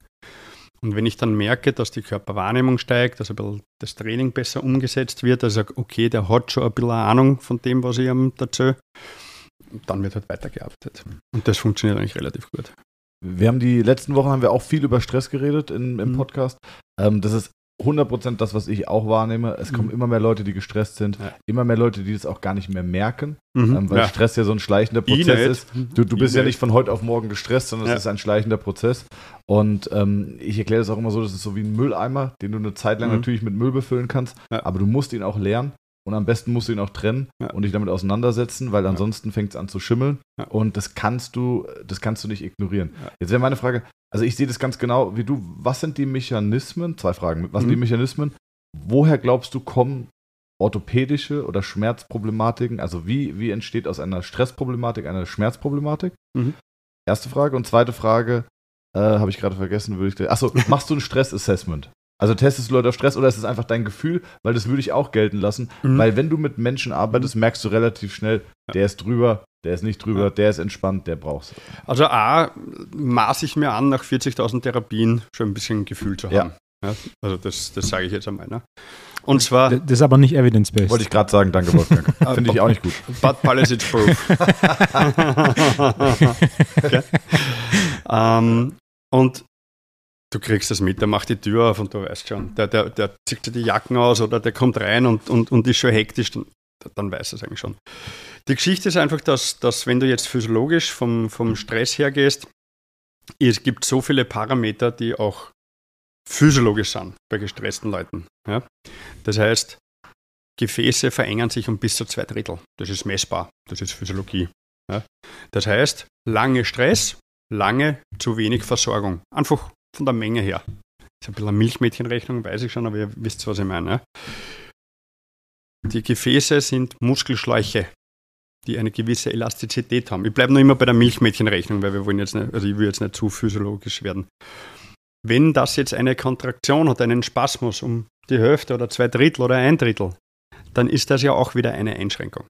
Und wenn ich dann merke, dass die Körperwahrnehmung steigt, dass ein bisschen das Training besser umgesetzt wird, dass ich sage, okay, der hat schon ein bisschen Ahnung von dem, was ich ihm Und dann wird halt weitergearbeitet. Und das funktioniert eigentlich relativ gut. Wir haben die letzten Wochen haben wir auch viel über Stress geredet in, im Mhm. Podcast. Ähm, das ist 100% das, was ich auch wahrnehme. Es kommen Mhm. immer mehr Leute, die gestresst sind. Ja. Immer mehr Leute, die das auch gar nicht mehr merken, Mhm. ähm, weil ja. Stress ja so ein schleichender Ich Prozess ist. Du, du bist ja nicht von heute auf morgen gestresst, sondern Ja. es ist ein schleichender Prozess. Und ähm, ich erkläre das auch immer so, das ist so wie ein Mülleimer, den du eine Zeit lang Mhm. natürlich mit Müll befüllen kannst, Ja. aber du musst ihn auch leeren. Und am besten musst du ihn auch trennen Ja. und dich damit auseinandersetzen, weil ansonsten fängt es an zu schimmeln. Ja. Und das kannst du, das kannst du nicht ignorieren. Ja. Jetzt wäre meine Frage, also ich sehe das ganz genau wie du. Was sind die Mechanismen? Zwei Fragen. Was sind Mhm. die Mechanismen? Woher glaubst du, kommen orthopädische oder Schmerzproblematiken? Also wie, wie entsteht aus einer Stressproblematik eine Schmerzproblematik? Mhm. Erste Frage. Und zweite Frage, äh, habe ich gerade vergessen, würde ich. Achso, machst du ein Stressassessment? Also testest du Leute auf Stress oder ist es einfach dein Gefühl? Weil das würde ich auch gelten lassen. Mhm. Weil wenn du mit Menschen arbeitest, merkst du relativ schnell, Ja. der ist drüber, der ist nicht drüber, Ja. der ist entspannt, der brauch's. Also A, maße ich mir an, nach 40.000 Therapien schon ein bisschen ein Gefühl zu Ja. haben. Ja. also das, das sage ich jetzt einmal. Ne? Und zwar, Das ist aber nicht evidence-based. Wollte ich gerade sagen, danke Wolfgang. Finde ich auch nicht gut. but policy proof. okay. ähm, und du kriegst das mit, der macht die Tür auf und du weißt schon, der, der, der zieht dir die Jacken aus oder der kommt rein und, und, und ist schon hektisch, dann, dann weißt du es eigentlich schon. Die Geschichte ist einfach, dass, dass wenn du jetzt physiologisch vom, vom Stress hergehst, es gibt so viele Parameter, die auch physiologisch sind bei gestressten Leuten. Ja? Das heißt, Gefäße verengen sich um bis zu zwei Drittel. Das ist messbar. Das ist Physiologie. Ja? Das heißt, lange Stress, lange zu wenig Versorgung. Einfach von der Menge her. Das ist ein bisschen eine Milchmädchenrechnung, weiß ich schon, aber ihr wisst, was ich meine. Die Gefäße sind Muskelschläuche, die eine gewisse Elastizität haben. Ich bleibe noch immer bei der Milchmädchenrechnung, weil wir wollen jetzt nicht, also ich will jetzt nicht zu physiologisch werden. Wenn das jetzt eine Kontraktion hat, einen Spasmus um die Hälfte oder zwei Drittel oder ein Drittel, dann ist das ja auch wieder eine Einschränkung.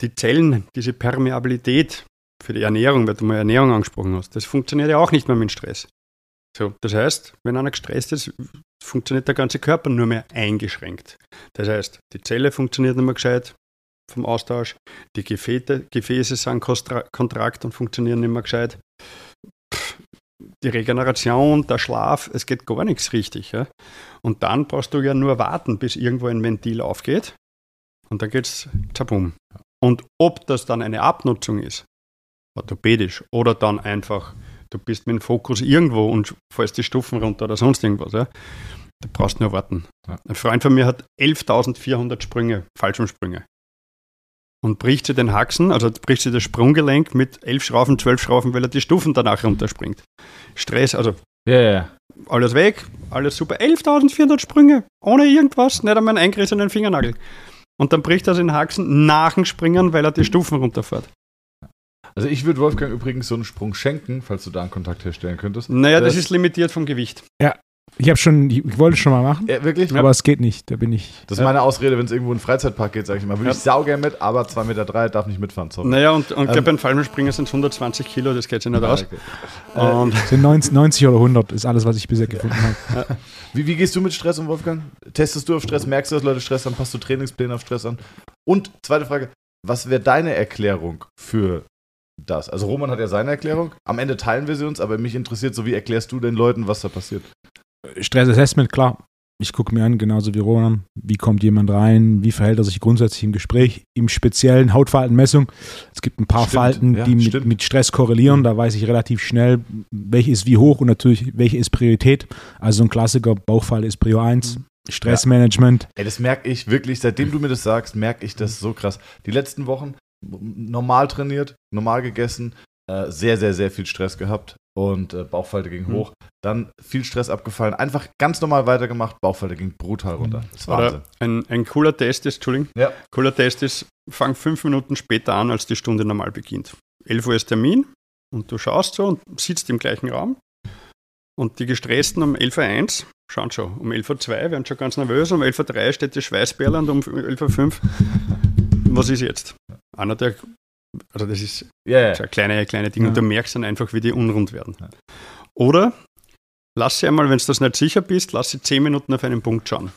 Die Zellen, diese Permeabilität für die Ernährung, weil du mal Ernährung angesprochen hast, das funktioniert ja auch nicht mehr mit Stress. So, das heißt, wenn einer gestresst ist, funktioniert der ganze Körper nur mehr eingeschränkt. Das heißt, die Zelle funktioniert nicht mehr gescheit vom Austausch, die Gefäße, Gefäße sind kontrakt und funktionieren nicht mehr gescheit. Die Regeneration, der Schlaf, es geht gar nichts richtig. Ja? Und dann brauchst du ja nur warten, bis irgendwo ein Ventil aufgeht und dann geht's zabum. Und ob das dann eine Abnutzung ist, orthopädisch, oder dann einfach, du bist mit dem Fokus irgendwo und fällst die Stufen runter oder sonst irgendwas, ja, da brauchst du nur warten. Ja. Ein Freund von mir hat 11.400 Sprünge, Fallschirmsprünge. Und bricht sie den Haxen, also bricht sie das Sprunggelenk mit 11 Schrauben, 12 Schrauben, weil er die Stufen danach runterspringt. Stress, also ja, ja. alles weg, alles super. 11.400 Sprünge, ohne irgendwas, nicht einmal einen eingerissenen Fingernagel. Und dann bricht er den Haxen nach dem Springen, weil er die Stufen runterfährt. Also ich würde Wolfgang übrigens so einen Sprung schenken, falls du da einen Kontakt herstellen könntest. Naja, das, Das- ist limitiert vom Gewicht. Ich habe schon, ich, wollte es schon mal machen, Ja, wirklich? aber es geht nicht. Da bin ich. Das ist meine Ausrede, wenn es irgendwo in einen Freizeitpark geht, sage ich mal. Würde Ja. ich saugern mit, aber 2,3 Meter drei, darf nicht mitfahren. Sorry. Naja, und, und ich Ähm, glaube, beim Fallschirmspringen sind es 120 Kilo, das geht sich nicht aus. okay. Äh, Und Sind 90, 90 oder 100 ist alles, was ich bisher gefunden habe. Wie, wie gehst du mit Stress um, Wolfgang? Testest du auf Stress? Merkst du, dass Leute Stress haben? Passt du Trainingspläne auf Stress an? Und zweite Frage, was wäre deine Erklärung für das? Also Roman hat ja seine Erklärung. Am Ende teilen wir sie uns, aber mich interessiert so, wie erklärst du den Leuten, was da passiert? Stressassessment, klar. Ich gucke mir an, genauso wie Ronan, wie kommt jemand rein, wie verhält er sich grundsätzlich im Gespräch, im speziellen Hautfaltenmessung. Es gibt ein paar Stimmt, Falten, ja, die mit, mit Stress korrelieren. Da weiß ich relativ schnell, welche ist wie hoch und natürlich, welche ist Priorität. Also ein Klassiker, Bauchfalte ist Prio 1. Stressmanagement. Ey, das merke ich wirklich, seitdem du mir das sagst, merke ich das so krass. Die letzten Wochen normal trainiert, normal gegessen, äh, sehr, sehr, sehr viel Stress gehabt und äh, Bauchfalte ging Mhm. hoch. Dann viel Stress abgefallen, einfach ganz normal weitergemacht, Bauchfalte ging brutal runter. Das ist Wahnsinn. oder ein, ein cooler Test ist, Entschuldigung, Ja. cooler Test ist, fang fünf Minuten später an, als die Stunde normal beginnt. 11 Uhr ist Termin und du schaust so und sitzt im gleichen Raum und die Gestressten um 11.01 Uhr schauen schon, um 11.02 Uhr werden schon ganz nervös, um 11.03 Uhr steht die Schweißperle und um 11.05 Uhr, was ist jetzt? Einer der, also das ist Ja, ja. Das ist ein kleine, kleine Ding und Ja. du merkst dann einfach, wie die unrund werden. Ja. Oder lass sie einmal, wenn du das nicht sicher bist, lass sie zehn Minuten auf einen Punkt schauen.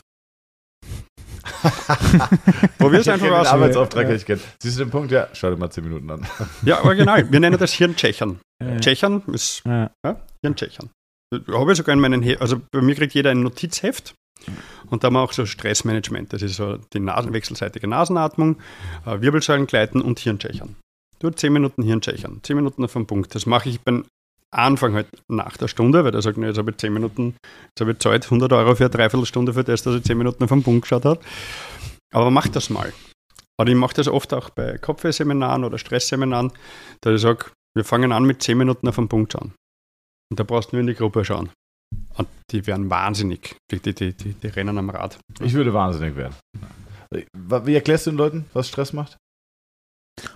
Probier es einfach aus. Arbeitsauftrag, Ja. ich gern. Siehst du den Punkt? Ja, schau dir mal 10 Minuten an. Ja, original. Wir nennen das Hirntschechern. Ja. Tschechern ist Ja. ja, Hirntschechern. Habe ich sogar in meinen, He also bei mir kriegt jeder ein Notizheft und da haben wir auch so Stressmanagement. Das ist so die Nasen, wechselseitige Nasenatmung, äh, Wirbelsäulengleiten und Hirntschechern. Du 10 Minuten Hirntschechern, 10 Minuten auf den Punkt. Das mache ich beim Anfang halt nach der Stunde, weil der sagt, jetzt habe ich 10 Minuten, jetzt habe ich Zeit, 100 Euro für eine Dreiviertelstunde für das, dass ich 10 Minuten auf den Punkt geschaut habe. Aber mach das mal. Und ich mache das oft auch bei Kopfwehseminaren oder Stressseminaren, dass ich sage, wir fangen an mit 10 Minuten auf den Punkt schauen. Und da brauchst du nur in die Gruppe schauen. Und die werden wahnsinnig. Die, die, die, die, die rennen am Rad. Ich würde wahnsinnig werden. Wie erklärst du den Leuten, was Stress macht?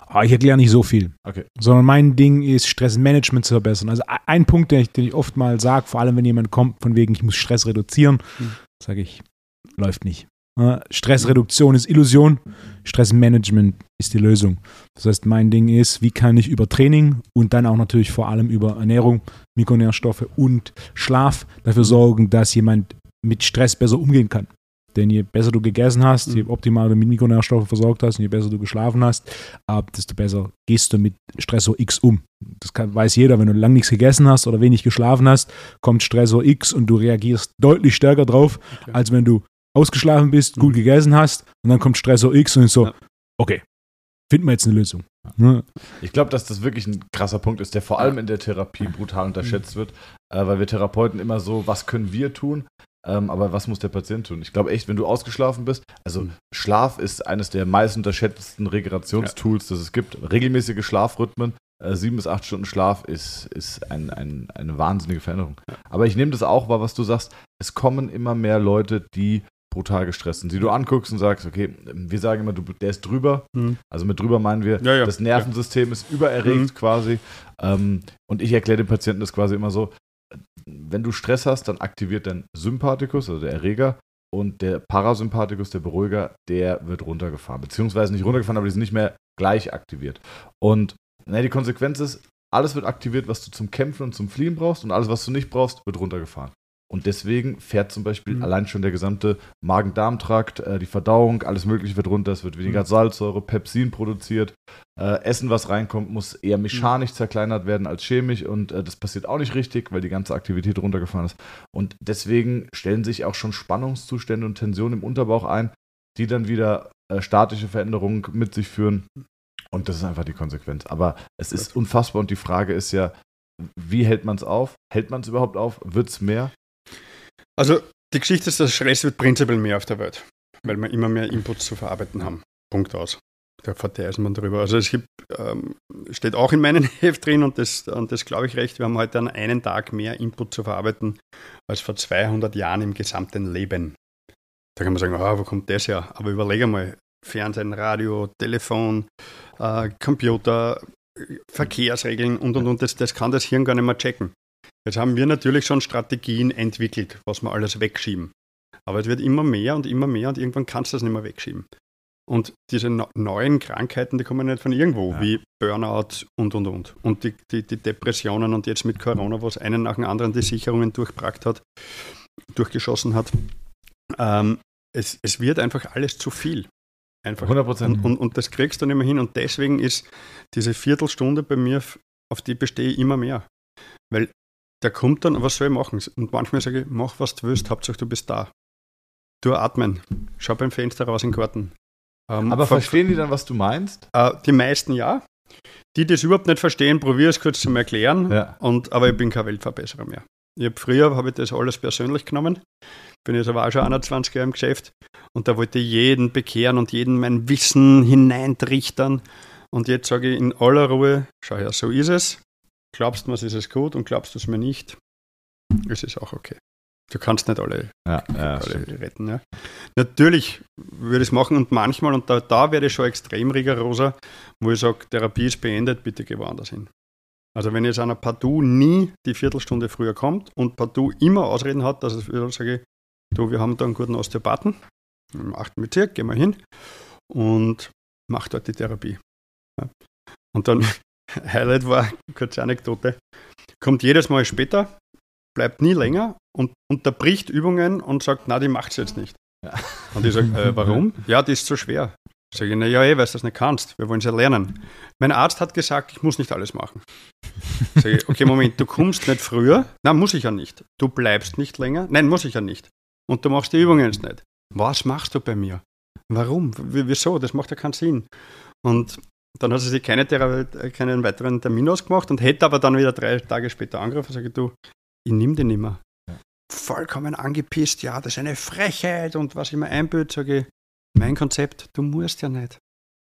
Ah, ich erkläre nicht so viel. Okay. Sondern mein Ding ist, Stressmanagement zu verbessern. Also e- ein Punkt, den ich, den ich oft mal sage, vor allem wenn jemand kommt, von wegen, ich muss Stress reduzieren, Hm. sage ich, läuft nicht. Äh, Stressreduktion ist Illusion, Stressmanagement ist die Lösung. Das heißt, mein Ding ist, wie kann ich über Training und dann auch natürlich vor allem über Ernährung, Mikronährstoffe und Schlaf dafür sorgen, dass jemand mit Stress besser umgehen kann. Denn je besser du gegessen hast, je Mhm. optimaler du mit Mikronährstoffen versorgt hast und je besser du geschlafen hast, äh, desto besser gehst du mit Stressor X um. Das kann, weiß jeder, wenn du lange nichts gegessen hast oder wenig geschlafen hast, kommt Stressor X und du reagierst deutlich stärker drauf, Okay. als wenn du ausgeschlafen bist, gut gegessen hast und dann kommt Stressor X und ist so, Ja. okay, finden wir jetzt eine Lösung. Ne? Ich glaube, dass das wirklich ein krasser Punkt ist, der vor allem in der Therapie brutal unterschätzt wird, äh, weil wir Therapeuten immer so, was können wir tun, ähm, aber was muss der Patient tun? Ich glaube echt, wenn du ausgeschlafen bist, also Mhm. Schlaf ist eines der meist unterschätzten Regenerationstools, das es gibt. Regelmäßige Schlafrhythmen, äh, sieben bis acht Stunden Schlaf ist, ist ein, ein, eine wahnsinnige Veränderung. Aber ich nehme das auch wahr, was du sagst. Es kommen immer mehr Leute, die brutal gestresst sind, die du anguckst und sagst, okay, wir sagen immer, du, der ist drüber. Mhm. Also mit drüber meinen wir, Ja, ja. das Nervensystem ist übererregt Mhm. quasi. Ähm, und ich erkläre den Patienten das quasi immer so, wenn du Stress hast, dann aktiviert dein Sympathikus, also der Erreger, und der Parasympathikus, der Beruhiger, der wird runtergefahren. Beziehungsweise nicht runtergefahren, aber die sind nicht mehr gleich aktiviert. Und na, die Konsequenz ist, alles wird aktiviert, was du zum Kämpfen und zum Fliehen brauchst, und alles, was du nicht brauchst, wird runtergefahren. Und deswegen fährt zum Beispiel Mhm. allein schon der gesamte Magen-Darm-Trakt, äh, die Verdauung, alles Mögliche wird runter, es wird weniger Mhm. Salzsäure, Pepsin produziert. Äh, Essen, was reinkommt, muss eher mechanisch zerkleinert werden als chemisch und äh, das passiert auch nicht richtig, weil die ganze Aktivität runtergefahren ist. Und deswegen stellen sich auch schon Spannungszustände und Tensionen im Unterbauch ein, die dann wieder äh, statische Veränderungen mit sich führen. Und das ist einfach die Konsequenz. Aber es ist unfassbar und die Frage ist ja, wie hält man es auf? Hält man es überhaupt auf? Wird es mehr? Also die Geschichte ist, dass Stress wird prinzipiell mehr auf der Welt, weil wir immer mehr Inputs zu verarbeiten haben. Punkt aus. Da verteilt man drüber. Also es gibt, ähm, steht auch in meinem Heft drin und das, und das glaube ich recht, wir haben heute an einen Tag mehr Input zu verarbeiten als vor 200 Jahren im gesamten Leben. Da kann man sagen, ah, wo kommt das her? Aber überlege mal, Fernsehen, Radio, Telefon, äh, Computer, Verkehrsregeln und und und, das, das kann das Hirn gar nicht mehr checken. Jetzt haben wir natürlich schon Strategien entwickelt, was wir alles wegschieben. Aber es wird immer mehr und immer mehr und irgendwann kannst du das nicht mehr wegschieben. Und diese neuen Krankheiten, die kommen nicht von irgendwo, Ja. wie Burnout und und und. Und die, die, die Depressionen und jetzt mit Corona, wo es einen nach dem anderen die Sicherungen durchbrackt hat, durchgeschossen hat. Ähm, es, es wird einfach alles zu viel. Einfach. 100 Prozent. Und, und, und das kriegst du nicht mehr hin. Und deswegen ist diese Viertelstunde bei mir, auf die bestehe ich immer mehr. Weil der kommt dann, was soll ich machen? Und manchmal sage ich, mach was du willst, Hauptsache du bist da. Du atmen, schau beim Fenster raus in den Garten. Ähm, Aber ver- verstehen die dann, was du meinst? äh, die meisten ja. Die, die es überhaupt nicht verstehen, probiere es kurz zum Erklären. Ja. Und, aber ich bin kein Weltverbesserer mehr. Ich hab, früher habe ich das alles persönlich genommen. Bin jetzt aber auch schon 21 Jahre im Geschäft. Und da wollte ich jeden bekehren und jeden mein Wissen hineintrichtern. Und jetzt sage ich in aller Ruhe, schau her, so ist es. Glaubst du mir, es ist gut und glaubst du es mir nicht, es ist auch okay. Du kannst nicht alle, Ja, ja, alle retten. Ja. Natürlich würde ich es machen und manchmal, und da, da werde ich schon extrem rigoroser, wo ich sage, Therapie ist beendet, bitte geh woanders hin. Also wenn jetzt einer partout nie die Viertelstunde früher kommt und partout immer Ausreden hat, dass ich sage, du, wir haben da einen guten Osteopathen im 8. Bezirk, geh mal hin und mach dort die Therapie. Und dann, Highlight war, kurze Anekdote, kommt jedes Mal später, bleibt nie länger und unterbricht Übungen und sagt, na, die macht's jetzt nicht. Ja. Und ich sage, äh, warum? Ja, die ist zu schwer. Sage ich, naja, eh, weil du das nicht kannst. Wir wollen es ja lernen. Mein Arzt hat gesagt, ich muss nicht alles machen. Sage ich, okay, Moment, du kommst nicht früher. Nein, muss ich ja nicht. Du bleibst nicht länger. Nein, muss ich ja nicht. Und du machst die Übungen jetzt nicht. Was machst du bei mir? Warum? W wieso? Das macht ja keinen Sinn. Und dann hat sie sich keine keinen weiteren Termin ausgemacht und hätte aber dann wieder drei Tage später angerufen und sage, du, ich nehme den nicht mehr. Ja. Vollkommen angepisst, ja, das ist eine Frechheit und was ich mir einbüte, sage ich, mein Konzept, du musst ja nicht.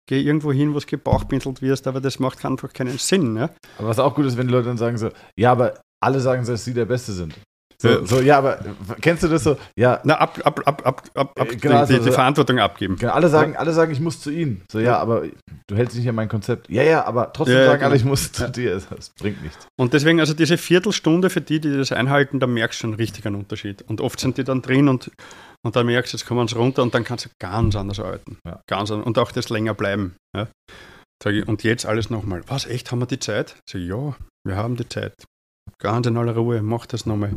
Geh irgendwo hin, wo es gebauchpinselt wirst, aber das macht einfach keinen Sinn. Ja? Aber was auch gut ist, wenn die Leute dann sagen so, ja, aber alle sagen, dass sie der Beste sind. So, so, ja, aber kennst du das so? Ja. Na, ab, ab, ab, ab, ab, ab genau, also, die, die, Verantwortung abgeben. Genau, alle sagen, alle sagen, ich muss zu ihnen. So, ja, aber du hältst nicht an mein Konzept. Ja, ja, aber trotzdem ja, sagen genau. alle, ich muss zu dir. Das bringt nichts. Und deswegen, also diese Viertelstunde für die, die das einhalten, da merkst du schon richtig einen Unterschied. Und oft sind die dann drin und, und dann merkst du, jetzt kommen sie runter und dann kannst du ganz anders arbeiten. Ja. Ganz anders. Und auch das länger bleiben. Ja. Und jetzt alles nochmal. Was, echt, haben wir die Zeit? Sag ich, ja, wir haben die Zeit. Ganz in aller Ruhe, mach das nochmal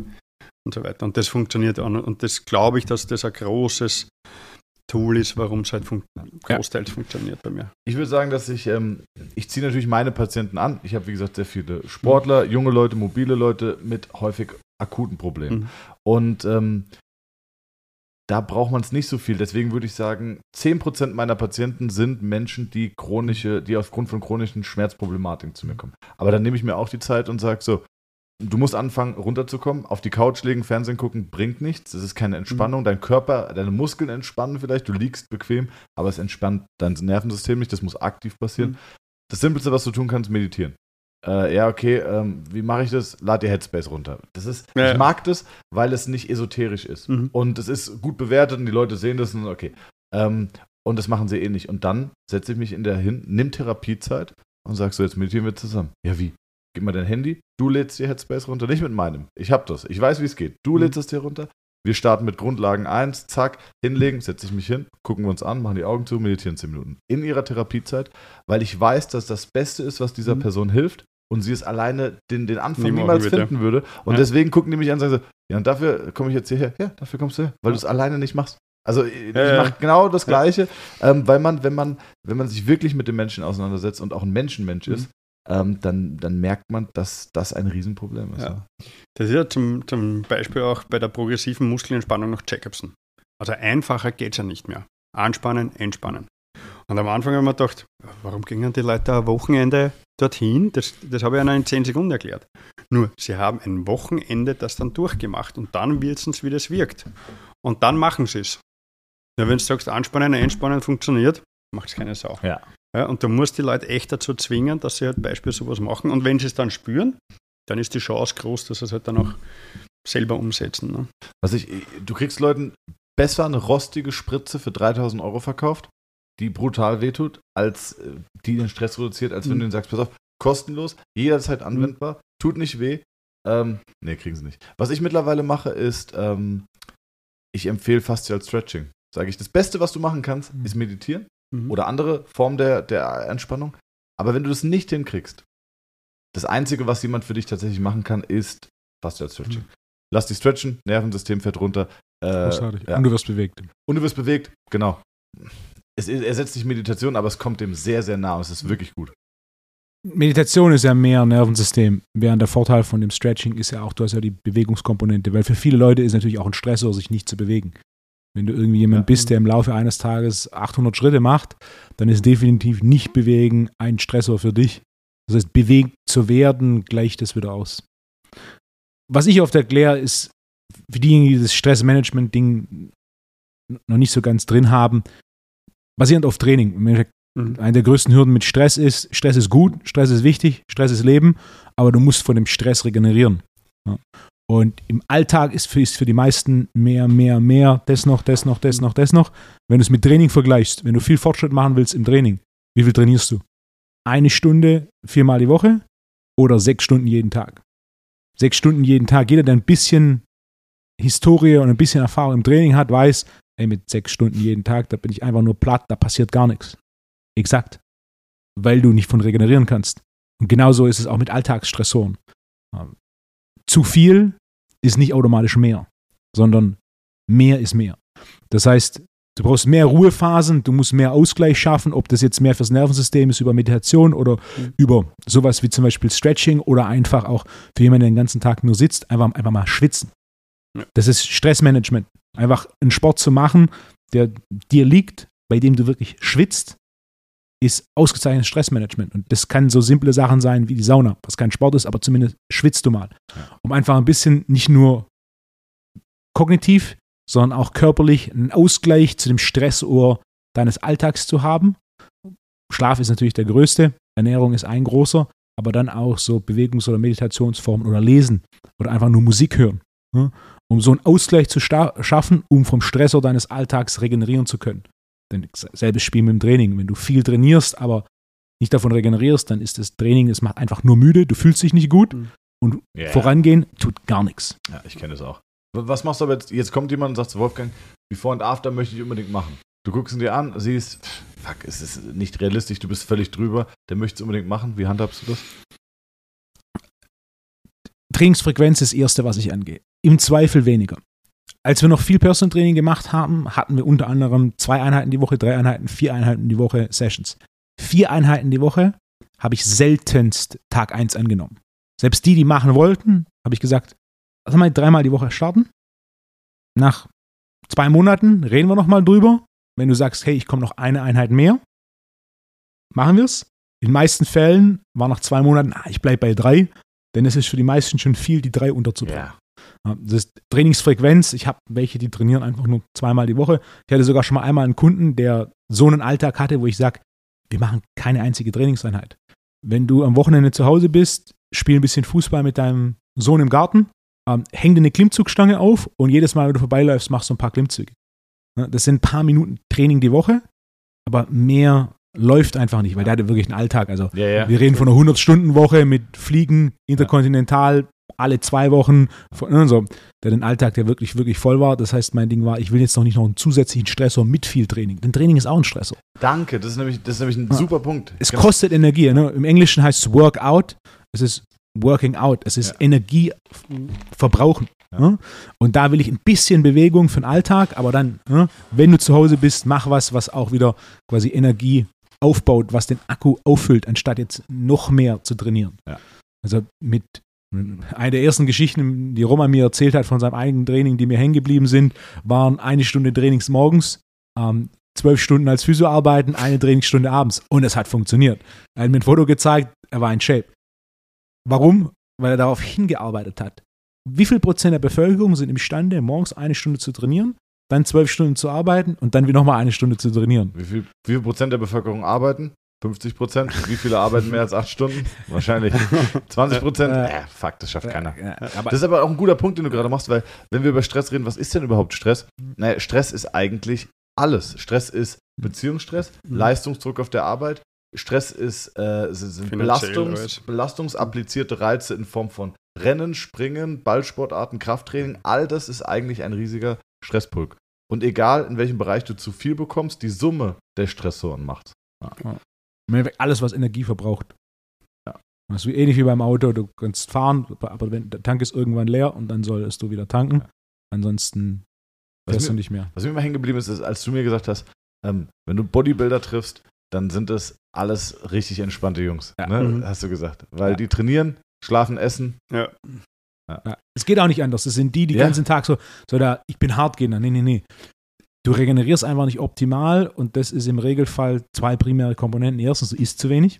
und so weiter. Und das funktioniert auch. Und das glaube ich, dass das ein großes Tool ist, warum es halt fun großteils ja. funktioniert bei mir. Ich würde sagen, dass ich, ähm, ich ziehe natürlich meine Patienten an. Ich habe, wie gesagt, sehr viele Sportler, junge Leute, mobile Leute mit häufig akuten Problemen. Mhm. Und ähm, da braucht man es nicht so viel. Deswegen würde ich sagen, 10% meiner Patienten sind Menschen, die chronische, die aufgrund von chronischen Schmerzproblematiken zu mir kommen. Aber dann nehme ich mir auch die Zeit und sage so, du musst anfangen, runterzukommen. Auf die Couch legen, Fernsehen gucken, bringt nichts. Das ist keine Entspannung. Mhm. Dein Körper, deine Muskeln entspannen vielleicht. Du liegst bequem, aber es entspannt dein Nervensystem nicht. Das muss aktiv passieren. Mhm. Das Simpelste, was du tun kannst, meditieren. Äh, ja, okay, ähm, wie mache ich das? Lad dir Headspace runter. Das ist, ja, ich mag das, weil es nicht esoterisch ist. Mhm. Und es ist gut bewertet und die Leute sehen das und okay. Ähm, und das machen sie eh nicht. Und dann setze ich mich in der hin, nimm Therapiezeit und sag so, jetzt meditieren wir zusammen. Ja, wie? Gib mir dein Handy, du lädst dir Headspace runter, nicht mit meinem. Ich hab das, ich weiß, wie es geht. Du mhm. lädst es dir runter. Wir starten mit Grundlagen 1, zack, hinlegen, setze ich mich hin, gucken wir uns an, machen die Augen zu, meditieren 10 Minuten. In ihrer Therapiezeit, weil ich weiß, dass das Beste ist, was dieser mhm. Person hilft und sie es alleine den, den Anfang Nimm niemals finden würde. Und ja. deswegen gucken die mich an und sagen so, ja, und dafür komme ich jetzt hierher. Ja, dafür kommst du her, weil ja. du es alleine nicht machst. Also ich ja, mache genau das Gleiche, ähm, weil man, wenn man, wenn man sich wirklich mit dem Menschen auseinandersetzt und auch ein Menschenmensch mhm. ist, ähm, dann, dann merkt man, dass das ein Riesenproblem ist. Ja. Das ist ja zum, zum Beispiel auch bei der progressiven Muskelentspannung nach Jacobson. Also einfacher geht es ja nicht mehr. Anspannen, entspannen. Und am Anfang haben wir gedacht, warum gingen die Leute am Wochenende dorthin? Das, das habe ich ihnen in 10 Sekunden erklärt. Nur, sie haben ein Wochenende das dann durchgemacht und dann wissen sie, wie das wirkt. Und dann machen sie es. Ja, wenn du sagst, anspannen, entspannen funktioniert, macht es keine Sau. Ja. Ja, und du musst die Leute echt dazu zwingen, dass sie halt beispielsweise sowas machen. Und wenn sie es dann spüren, dann ist die Chance groß, dass sie es halt dann auch selber umsetzen. Ne? Was ich, du kriegst Leuten besser eine rostige Spritze für 3000 Euro verkauft, die brutal wehtut, als äh, die den Stress reduziert, als wenn mhm. du ihnen sagst, pass auf, kostenlos, jederzeit mhm. anwendbar, mhm. tut nicht weh. Ähm, nee, kriegen sie nicht. Was ich mittlerweile mache, ist, ähm, ich empfehle Fascial Stretching. Sage ich, das Beste, was du machen kannst, mhm. ist meditieren mhm. oder andere Formen der, der Entspannung. Aber wenn du das nicht hinkriegst, das Einzige, was jemand für dich tatsächlich machen kann, ist Fascia Stretching. Mhm. Lass dich stretchen, Nervensystem fährt runter. Äh, Großartig. Ja. Und du wirst bewegt. Und du wirst bewegt, genau. Es ersetzt nicht Meditation, aber es kommt dem sehr, sehr nah und es ist mhm. wirklich gut. Meditation ist ja mehr Nervensystem, während der Vorteil von dem Stretching ist ja auch, du hast ja die Bewegungskomponente, weil für viele Leute ist natürlich auch ein Stressor, sich nicht zu bewegen. Wenn du irgendwie jemand ja. bist, der im Laufe eines Tages 800 Schritte macht, dann ist definitiv nicht bewegen ein Stressor für dich. Das heißt, bewegt zu werden, gleicht das wieder aus. Was ich oft erkläre, ist für diejenigen, die das Stressmanagement-Ding noch nicht so ganz drin haben, basierend auf Training. Mhm. Eine der größten Hürden mit Stress ist, Stress ist gut, Stress ist wichtig, Stress ist Leben, aber du musst von dem Stress regenerieren. Und im Alltag ist für, ist für die meisten mehr, mehr, mehr, das noch, das noch, das noch, das noch. Wenn du es mit Training vergleichst, wenn du viel Fortschritt machen willst im Training, wie viel trainierst du? Eine Stunde viermal die Woche oder sechs Stunden jeden Tag? Sechs Stunden jeden Tag. Jeder, der ein bisschen Historie und ein bisschen Erfahrung im Training hat, weiß, ey, mit sechs Stunden jeden Tag, da bin ich einfach nur platt, da passiert gar nichts. Exakt. Weil du nicht von regenerieren kannst. Und genauso ist es auch mit Alltagsstressoren zu viel ist nicht automatisch mehr, sondern mehr ist mehr. Das heißt, du brauchst mehr Ruhephasen, du musst mehr Ausgleich schaffen, ob das jetzt mehr fürs Nervensystem ist über Meditation oder Mhm. über sowas wie zum Beispiel Stretching oder einfach auch für jemanden, der den ganzen Tag nur sitzt, einfach, einfach mal schwitzen. Ja. Das ist Stressmanagement. Einfach einen Sport zu machen, der dir liegt, bei dem du wirklich schwitzt, ist ausgezeichnetes Stressmanagement. Und das kann so simple Sachen sein wie die Sauna, was kein Sport ist, aber zumindest schwitzt du mal. Um einfach ein bisschen nicht nur kognitiv, sondern auch körperlich einen Ausgleich zu dem Stressohr deines Alltags zu haben. Schlaf ist natürlich der größte, Ernährung ist ein großer, aber dann auch so Bewegungs- oder Meditationsformen oder Lesen oder einfach nur Musik hören. ne? Um so einen Ausgleich zu schaffen, um vom Stressor deines Alltags regenerieren zu können. Denn selbes Spiel mit dem Training. Wenn du viel trainierst, aber nicht davon regenerierst, dann ist das Training, es macht einfach nur müde, du fühlst dich nicht gut Mhm. und Ja, vorangehen tut gar nichts. Ja, ich kenne es auch. Was machst du aber jetzt? Jetzt kommt jemand und sagt zu Wolfgang, Before and After möchte ich unbedingt machen. Du guckst ihn dir an, siehst, fuck, es ist nicht realistisch, du bist völlig drüber, der möchte es unbedingt machen. Wie handhabst du das? Trainingsfrequenz ist das Erste, was ich angehe. Im Zweifel weniger. Als wir noch viel Personal Training gemacht haben, hatten wir unter anderem zwei Einheiten die Woche, drei Einheiten, vier Einheiten die Woche Sessions. Vier Einheiten die Woche habe ich seltenst Tag 1 angenommen. Selbst die, die machen wollten, habe ich gesagt, lass mal dreimal die Woche starten. Nach zwei Monaten reden wir nochmal drüber. Wenn du sagst, hey, ich komme noch eine Einheit mehr, machen wir es. In den meisten Fällen war nach zwei Monaten, ah, ich bleibe bei drei, denn es ist für die meisten schon viel, die drei unterzubringen. Ja, Das ist Trainingsfrequenz. Ich habe welche, die trainieren einfach nur zweimal die Woche. Ich hatte sogar schon mal einmal einen Kunden, der so einen Alltag hatte, wo ich sage, wir machen keine einzige Trainingseinheit. Wenn du am Wochenende zu Hause bist, spiel ein bisschen Fußball mit deinem Sohn im Garten, ähm, häng dir eine Klimmzugstange auf und jedes Mal, wenn du vorbeiläufst, machst du ein paar Klimmzüge. Das sind ein paar Minuten Training die Woche, aber mehr läuft einfach nicht, weil der hatte wirklich einen Alltag. Also Ja, ja. wir reden von einer 100-Stunden-Woche mit Fliegen, interkontinental, alle zwei Wochen. Von, ne, so. Der den Alltag, der wirklich, wirklich voll war. Das heißt, mein Ding war, ich will jetzt noch nicht noch einen zusätzlichen Stressor mit viel Training. Denn Training ist auch ein Stressor. Danke, das ist nämlich, das ist nämlich ein Ja. super Punkt. Es Genau. kostet Energie. Ne? Im Englischen heißt es Workout. Es ist Working out. Es ist Ja. Energie verbrauchen. Ja. Ne? Und da will ich ein bisschen Bewegung für den Alltag, aber dann, ne, wenn du zu Hause bist, mach was, was auch wieder quasi Energie aufbaut, was den Akku auffüllt, anstatt jetzt noch mehr zu trainieren. Also mit eine der ersten Geschichten, die Roman mir erzählt hat von seinem eigenen Training, die mir hängen geblieben sind, waren eine Stunde Trainings morgens, ähm, zwölf Stunden als Physio arbeiten, eine Trainingsstunde abends. Und es hat funktioniert. Er hat mir ein Foto gezeigt, er war in Shape. Warum? Weil er darauf hingearbeitet hat. Wie viel Prozent der Bevölkerung sind imstande, morgens eine Stunde zu trainieren, dann zwölf Stunden zu arbeiten und dann wieder nochmal eine Stunde zu trainieren? Wie viel, wie viel Prozent der Bevölkerung arbeiten? 50 Prozent? Wie viele arbeiten mehr als acht Stunden? Wahrscheinlich 20 Prozent? Äh, Äh, fuck, das schafft keiner. Ja, aber Das ist aber auch ein guter Punkt, den du gerade machst, weil wenn wir über Stress reden, was ist denn überhaupt Stress? Naja, Stress ist eigentlich alles. Stress ist Beziehungsstress, Mhm. Leistungsdruck auf der Arbeit. Stress ist äh, sind Belastungs, belastungsapplizierte Reize in Form von Rennen, Springen, Ballsportarten, Krafttraining. All das ist eigentlich ein riesiger Stresspulk. Und egal, in welchem Bereich du zu viel bekommst, die Summe der Stressoren macht. Im Endeffekt alles, was Energie verbraucht. Das ist wie- ähnlich wie beim Auto, du kannst fahren, aber wenn, der Tank ist irgendwann leer und dann solltest du wieder tanken. Ansonsten Was fährst du nicht mehr. Was mir immer hängen geblieben ist, ist, als du mir gesagt hast, ähm, wenn du Bodybuilder triffst, dann sind das alles richtig entspannte Jungs. Ja. Ne? Mhm. Hast du gesagt. Weil Ja. die trainieren, schlafen, essen. Ja. Ja. Es geht auch nicht anders. Das sind die, die Ja. den ganzen Tag so, so da, ich bin hart gehen. Nee, nee, nee. Du regenerierst einfach nicht optimal und das ist im Regelfall zwei primäre Komponenten. Erstens, du isst zu wenig.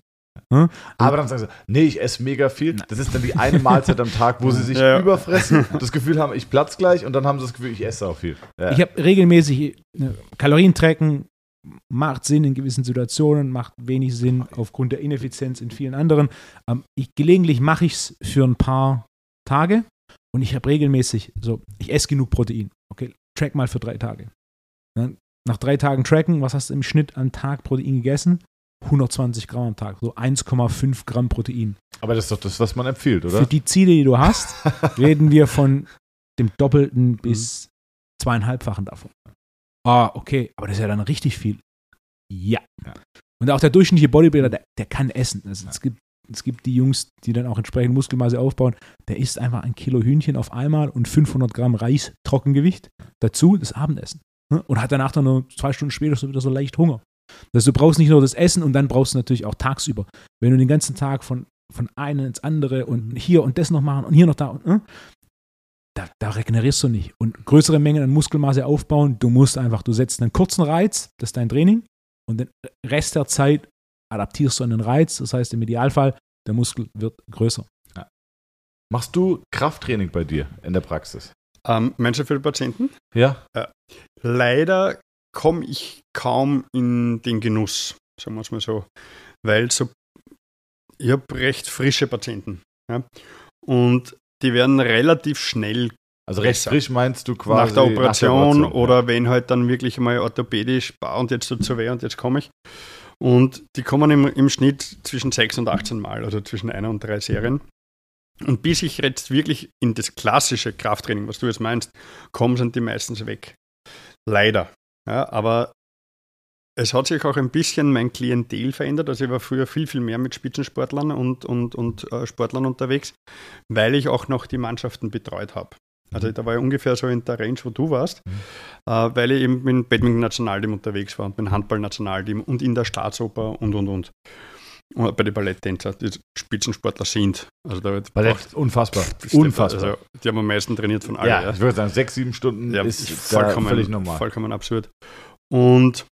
Ne? Aber dann sagen sie, nee, ich esse mega viel. Das ist dann die eine Mahlzeit am Tag, wo sie sich Ja. überfressen, das Gefühl haben, ich platz gleich und dann haben sie das Gefühl, ich esse auch viel. Ja. Ich habe regelmäßig ne, Kalorien tracken, macht Sinn in gewissen Situationen, macht wenig Sinn aufgrund der Ineffizienz in vielen anderen. Ähm, ich, gelegentlich mache ich es für ein paar Tage und ich habe regelmäßig so, ich esse genug Protein. Okay, track mal für drei Tage. Dann nach drei Tagen tracken, was hast du im Schnitt am Tag Protein gegessen? 120 Gramm am Tag, so 1,5 Gramm Protein. Aber das ist doch das, was man empfiehlt, oder? Für die Ziele, die du hast, reden wir von dem Doppelten bis zweieinhalbfachen davon. Ah, okay, aber das ist ja dann richtig viel. Ja. Ja. Und auch der durchschnittliche Bodybuilder, der, der kann essen. Also es, gibt, es gibt die Jungs, die dann auch entsprechend Muskelmasse aufbauen. Der isst einfach ein Kilo Hühnchen auf einmal und 500 Gramm Reis, Trockengewicht. Dazu das Abendessen. Ne, und hat danach dann nur zwei Stunden später so wieder so leicht Hunger. Das heißt, du brauchst nicht nur das Essen und dann brauchst du natürlich auch tagsüber. Wenn du den ganzen Tag von, von einem ins andere und hier und das noch machen und hier noch da und ne, da, da regenerierst du nicht. Und größere Mengen an Muskelmasse aufbauen, du musst einfach, du setzt einen kurzen Reiz, das ist dein Training, und den Rest der Zeit adaptierst du an den Reiz. Das heißt, im Idealfall, der Muskel wird größer. Machst du Krafttraining bei dir in der Praxis? Ähm, du für die Patienten? Ja. Leider komme ich kaum in den Genuss, sagen wir es mal so, weil so, ich habe recht frische Patienten. Ja? Und die werden relativ schnell Also recht Besser. frisch meinst du quasi nach der Operation, ja. oder wenn halt dann wirklich mal orthopädisch, und jetzt tut so weh und jetzt komme ich. Und die kommen im, im Schnitt zwischen 6 und 18 Mal, also zwischen einer und drei Serien. Und bis ich jetzt wirklich in das klassische Krafttraining, was du jetzt meinst, komme, sind die meistens weg. Leider. Ja, aber es hat sich auch ein bisschen mein Klientel verändert. Also ich war früher viel, viel mehr mit Spitzensportlern und, und, und äh, Sportlern unterwegs, weil ich auch noch die Mannschaften betreut habe. Also da war ich ungefähr so in der Range, wo du warst, Mhm. äh, weil ich eben mit dem Badminton-Nationalteam unterwegs war und mit dem Handball-Nationalteam und in der Staatsoper und, und, und. Bei den Balletttänzer, die Spitzensportler sind. Also da wird Ballett, unfassbar. braucht- Unfassbar. Also, die haben am meisten trainiert von allen. ja, ich würde sagen, sechs, sieben Stunden Ja, ist vollkommen, völlig normal. vollkommen absurd. Und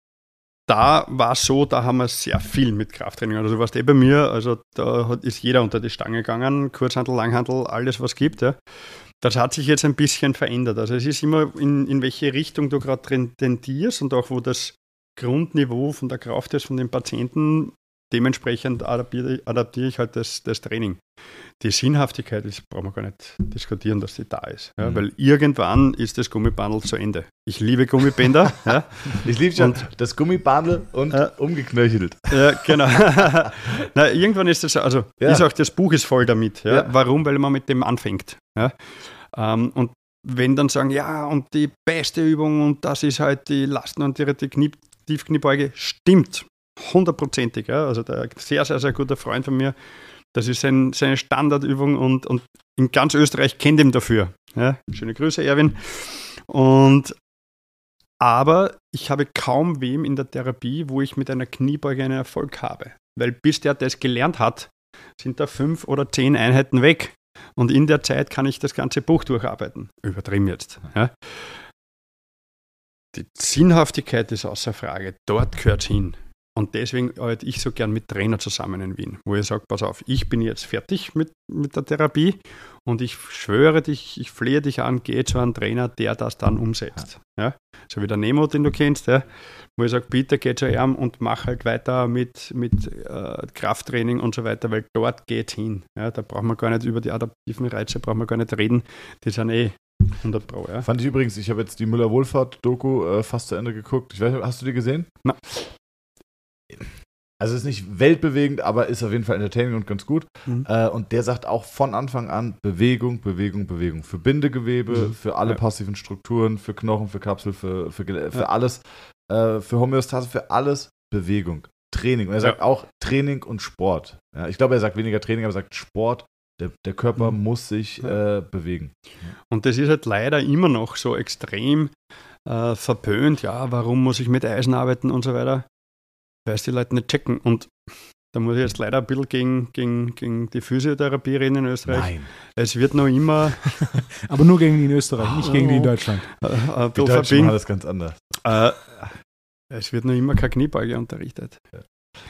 da war es so, da haben wir sehr viel mit Krafttraining. Also du warst eh bei mir, also da hat, ist jeder unter die Stange gegangen, Kurzhandel, Langhandel, alles was gibt. Ja. Das hat sich jetzt ein bisschen verändert. Also es ist immer, in, in welche Richtung du gerade tendierst und auch wo das Grundniveau von der Kraft ist von den Patienten, dementsprechend adaptiere, adaptiere ich halt das, das Training. Die Sinnhaftigkeit, das brauchen wir gar nicht diskutieren, dass die da ist. Ja, Mhm. Weil irgendwann ist das Gummibandel zu Ende. Ich liebe Gummibänder. ja, Ich liebe schon Und- das Gummibandel und Ja. umgeknöchelt. ja, genau. Na, irgendwann ist das, also Ja. ist auch das Buch ist voll damit. Ja. Warum? Weil man mit dem anfängt. Ja. Ähm, und wenn dann sagen, ja, und die beste Übung und das ist halt die Lasten- und die, die Knie, Tiefkniebeuge, stimmt. Hundertprozentig. Ja. Also der sehr, sehr, sehr guter Freund von mir, das ist sein, seine Standardübung und, und in ganz Österreich kennt ihn dafür. Ja. Schöne Grüße, Erwin. Und aber ich habe kaum wem in der Therapie, wo ich mit einer Kniebeuge einen Erfolg habe. Weil bis der das gelernt hat, sind da fünf oder zehn Einheiten weg. Und in der Zeit kann ich das ganze Buch durcharbeiten. Übertrieben jetzt. Ja. Die Sinnhaftigkeit ist außer Frage. Dort gehört hin. Und deswegen arbeite ich so gern mit Trainer zusammen in Wien, wo ich sage, pass auf, ich bin jetzt fertig mit, mit der Therapie und ich schwöre dich, ich flehe dich an, geh zu einem Trainer, der das dann umsetzt. Ja? So wie der Nemo, den du kennst, ja? wo ich sage, bitte geh zu ihm und mach halt weiter mit, mit äh, Krafttraining und so weiter, weil dort geht hin. Ja? Da brauchen wir gar nicht über die adaptiven Reize, brauchen wir gar nicht reden, die sind eh 100 Pro. Ja? Fand ich übrigens, ich habe jetzt die Müller-Wohlfahrt-Doku äh, fast zu Ende geguckt. Ich weiß hast du die gesehen? Na. Also ist nicht weltbewegend, aber ist auf jeden Fall entertaining und ganz gut. Mhm. Äh, und der sagt auch von Anfang an Bewegung, Bewegung, Bewegung. Für Bindegewebe, Mhm. für alle Ja. passiven Strukturen, für Knochen, für Kapsel, für, für, für Ja. alles, äh, für Homöostase, für alles Bewegung. Training. Und er sagt Ja. auch Training und Sport. Ich glaube, er sagt weniger Training, aber er sagt Sport. Der, der Körper Mhm. muss sich äh, bewegen. Und das ist halt leider immer noch so extrem äh, verpönt. Ja, warum muss ich mit Eisen arbeiten und so weiter? Weil es die Leute nicht checken. Und da muss ich jetzt leider ein bisschen gegen, gegen, gegen die Physiotherapie reden in Österreich. Nein. Es wird noch immer Aber nur gegen die in Österreich, nicht gegen die in Deutschland. äh, ein Die Deutschen machen das ganz anders. Äh, es wird noch immer keine Kniebeuge unterrichtet.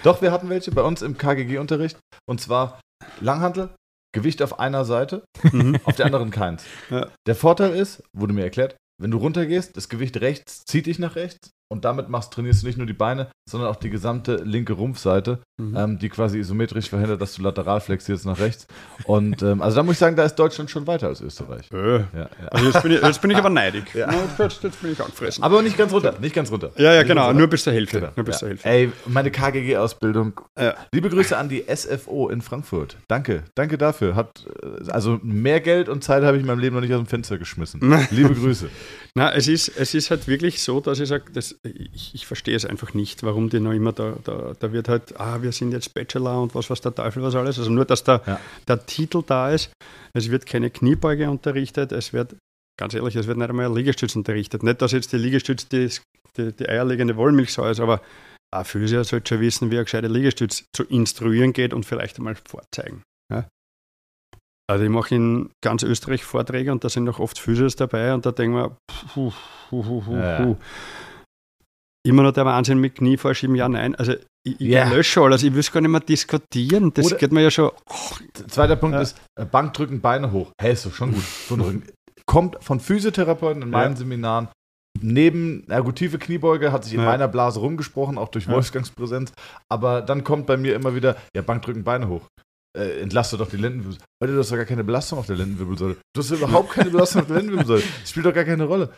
Doch, wir hatten welche bei uns im KGG-Unterricht. Und zwar Langhantel, Gewicht auf einer Seite, Mhm. auf der anderen keins. Ja. Der Vorteil ist, wurde mir erklärt, wenn du runtergehst, das Gewicht rechts zieht dich nach rechts und damit machst, trainierst du nicht nur die Beine, sondern auch die gesamte linke Rumpfseite, Mhm. ähm, die quasi isometrisch verhindert, dass du lateral flexierst nach rechts. Und ähm, also da muss ich sagen, da ist Deutschland schon weiter als Österreich. Äh, Ja, ja. Also jetzt bin ich, jetzt bin ich aber neidig. Ja. Jetzt, jetzt bin ich angefressen. Aber nicht ganz runter, nicht ganz runter. ja, ja, Nicht genau. Nur bis zur Hälfte. Genau. Nur bis zur Hälfte. Ey, meine KGG-Ausbildung. Liebe Grüße an die SFO in Frankfurt. Danke, danke dafür. Hat, äh, also mehr Geld und Zeit habe ich in meinem Leben noch nicht aus dem Fenster geschmissen. Liebe Grüße. Na, es ist, es ist halt wirklich so, dass ich sage, das, ich, ich verstehe es einfach nicht, warum die noch immer da, da, da wird halt, ah, wir sind jetzt Bachelor und was, was der Teufel, was alles. Also nur, dass der, Ja. der Titel da ist. Es wird keine Kniebeuge unterrichtet, es wird ganz ehrlich, es wird nicht einmal Liegestütz unterrichtet. Nicht, dass jetzt die Liegestütz die, die, die eierlegende Wollmilchsau ist, aber ein Physio sollte schon wissen, wie ein gescheiter Liegestütz zu instruieren geht und vielleicht einmal vorzeigen. Ja? Also ich mache in ganz Österreich Vorträge und da sind auch oft Physios dabei und da denken wir, puh, puh, puh, puh, Ja. Immer noch der Wahnsinn mit Knie vorschieben, ja, nein. Also ich, ich Ja. lösche alles, ich will es gar nicht mehr diskutieren. Das Oder- geht mir ja schon. Zweiter Punkt Ja. ist äh, Bankdrücken, Beine hoch. Hey, ist doch schon gut. So. Kommt von Physiotherapeuten in meinen Ja. Seminaren. Neben, tiefe Kniebeuge hat sich in Ja. meiner Blase rumgesprochen, auch durch. Wolfgangs Präsenz. Aber dann kommt bei mir immer wieder, ja, Bankdrücken, Beine hoch. Äh, entlaste doch die Lendenwirbelsäule. Leute, du hast doch gar keine Belastung auf der Lendenwirbelsäule. Du hast überhaupt keine Belastung auf der Lendenwirbelsäule. Das spielt doch gar keine Rolle.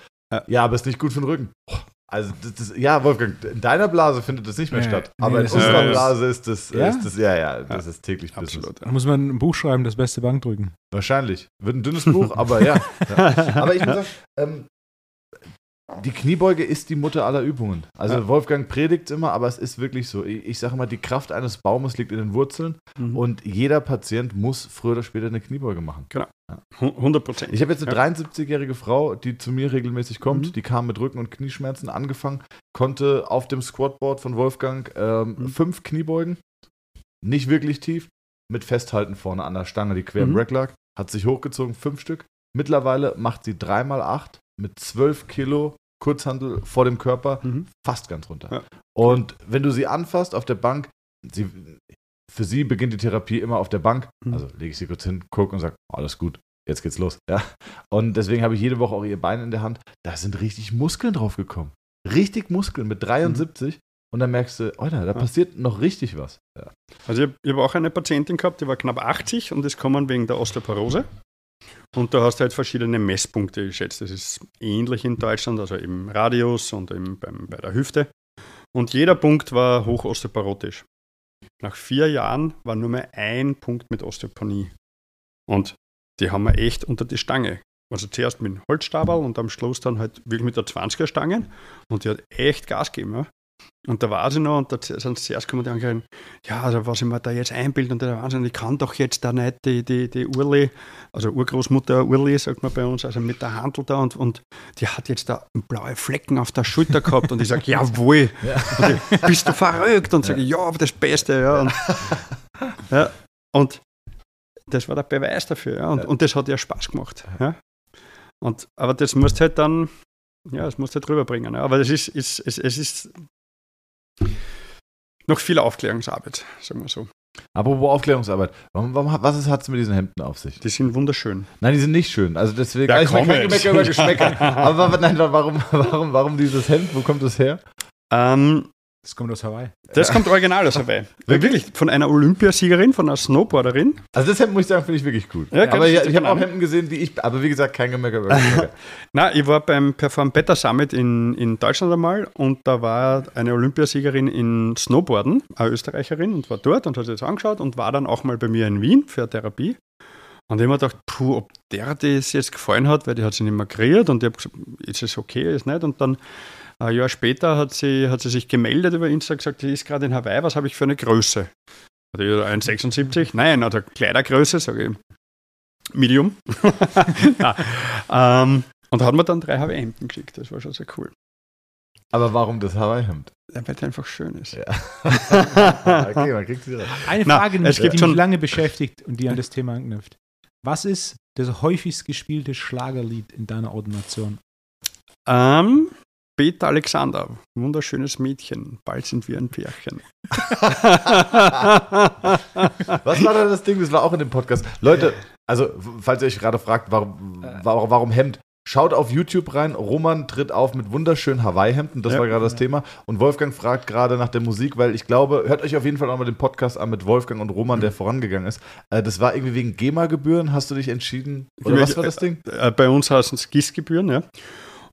Ja. Aber ist nicht gut für den Rücken. Boah, Also, das, das, ja, Wolfgang, in deiner Blase findet das nicht mehr Ja, statt. nee, Aber in das ist- unserer Ja, ja. Blase ist das, Ja? ist das, ja, ja, das ist täglich. Absolut. Da muss man ein Buch schreiben, das beste Bankdrücken. Wahrscheinlich. Wird ein dünnes Buch, aber ja. ja. Aber ich muss sagen, ähm, die Kniebeuge ist die Mutter aller Übungen. Also Ja. Wolfgang predigt immer, aber es ist wirklich so. Ich, ich sage immer, die Kraft eines Baumes liegt in den Wurzeln Mhm. und jeder Patient muss früher oder später eine Kniebeuge machen. 100 Prozent. Ich habe jetzt eine Ja. 73-jährige Frau, die zu mir regelmäßig kommt. Mhm. Die kam mit Rücken- und Knieschmerzen angefangen, konnte auf dem Squatboard von Wolfgang ähm, Mhm. fünf Kniebeugen, nicht wirklich tief, mit Festhalten vorne an der Stange, die quer im Mhm. Rack lag, hat sich hochgezogen, fünf Stück. Mittlerweile macht sie dreimal acht mit zwölf Kilo Kurzhandel vor dem Körper, Mhm. fast ganz runter. Ja. Und wenn du sie anfasst auf der Bank, sie, für sie beginnt die Therapie immer auf der Bank. Mhm. Also lege ich sie kurz hin, gucke und sage, alles gut, jetzt geht's los. Ja? Und deswegen habe ich jede Woche auch ihr Bein in der Hand. Da sind richtig Muskeln drauf gekommen. Richtig Muskeln mit 73. Und dann merkst du, Alter, da Mhm. Ja. passiert noch richtig was. Ja. Also ich habe hab auch eine Patientin gehabt, die war knapp 80 und ist gekommen wegen der Osteoporose. Und da hast du halt verschiedene Messpunkte. Ich schätze, das ist ähnlich in Deutschland, also im Radius und im, beim, bei der Hüfte. Und jeder Punkt war hochosteoporotisch. Nach vier Jahren war nur mehr ein Punkt mit Osteoponie. Und die haben wir echt unter die Stange. Also zuerst mit dem Holzstabel und am Schluss dann halt wirklich mit der 20er-Stange. Und die hat echt Gas gegeben. Ja. Und da war sie noch und da sind sie zuerst gekommen und haben gesagt, ja, also was ich mir da jetzt einbilde und der Wahnsinn, ich kann doch jetzt da nicht die, die, die Urli, also Urgroßmutter Urli, sagt man bei uns, also mit der Handel da und, und die hat jetzt da blaue Flecken auf der Schulter gehabt und ich sage, jawohl, und ich, bist du verrückt? Und sage, ja, aber das Beste, ja. Und, ja. und das war der Beweis dafür, ja. Und, Ja. und das hat ihr Spaß gemacht. Ja. Und, aber das musst du halt dann, ja, das musst du halt rüberbringen. Ja. Aber das ist, ist, es, es ist noch viel Aufklärungsarbeit, sagen wir so. Apropos Aufklärungsarbeit. Warum, warum, was hat es mit diesen Hemden auf sich? Die sind wunderschön. Nein, die sind nicht schön. Also deswegen, Ja, ich komm kein jetzt. Gemecker über Geschmäcker. Aber nein, warum, warum, warum dieses Hemd? Wo kommt das her? Ähm, Das kommt aus Hawaii. das kommt original aus Hawaii. Wirklich? Von einer Olympiasiegerin, von einer Snowboarderin. Also das Hemd muss ich sagen, finde ich wirklich gut. Ja, aber ich ich, habe auch genau. Hemden gesehen, die ich, aber wie gesagt, kein Geschmäcker. Na, ich war beim Perform Better Summit in, in Deutschland einmal und da war eine Olympiasiegerin in Snowboarden, eine Österreicherin, und war dort und hat sich das angeschaut und war dann auch mal bei mir in Wien für eine Therapie. Und ich habe mir gedacht, puh, ob der das jetzt gefallen hat, weil die hat sich nicht mehr kreiert und ich habe gesagt, ist es okay, ist nicht. Und dann ein Jahr später hat sie, hat sie sich gemeldet über Insta und gesagt, sie ist gerade in Hawaii, was habe ich für eine Größe? Hat ich 1,76? Nein, also Kleidergröße, sage ich. Medium. Na, ähm, und hat mir dann drei Hawaii-Hemden geschickt. Das war schon sehr cool. aber warum das Hawaii-Hemd? Ja, Weil es einfach schön ist. Ja. okay, man kriegt sie. Eine Na, Frage, die es mich, gibt die schon- mich lange beschäftigt und die an das Thema anknüpft. Was ist das häufigst gespielte Schlagerlied in deiner Ordination? Ähm, Peter Alexander, wunderschönes Mädchen. Bald sind wir ein Pärchen. Was war da das Ding? Das war auch in dem Podcast. Leute, also, falls ihr euch gerade fragt, warum, warum, warum Hemd? Schaut auf YouTube rein. Roman tritt auf mit wunderschönen Hawaii-Hemden. Das Ja. war gerade das Thema. Und Wolfgang fragt gerade nach der Musik, weil ich glaube, hört euch auf jeden Fall auch mal den Podcast an mit Wolfgang und Roman, der vorangegangen ist. Äh, das war irgendwie wegen GEMA-Gebühren. Hast du dich entschieden? Oder was war das Ding? Äh, Bei uns heißen es GIS-Gebühren, ja.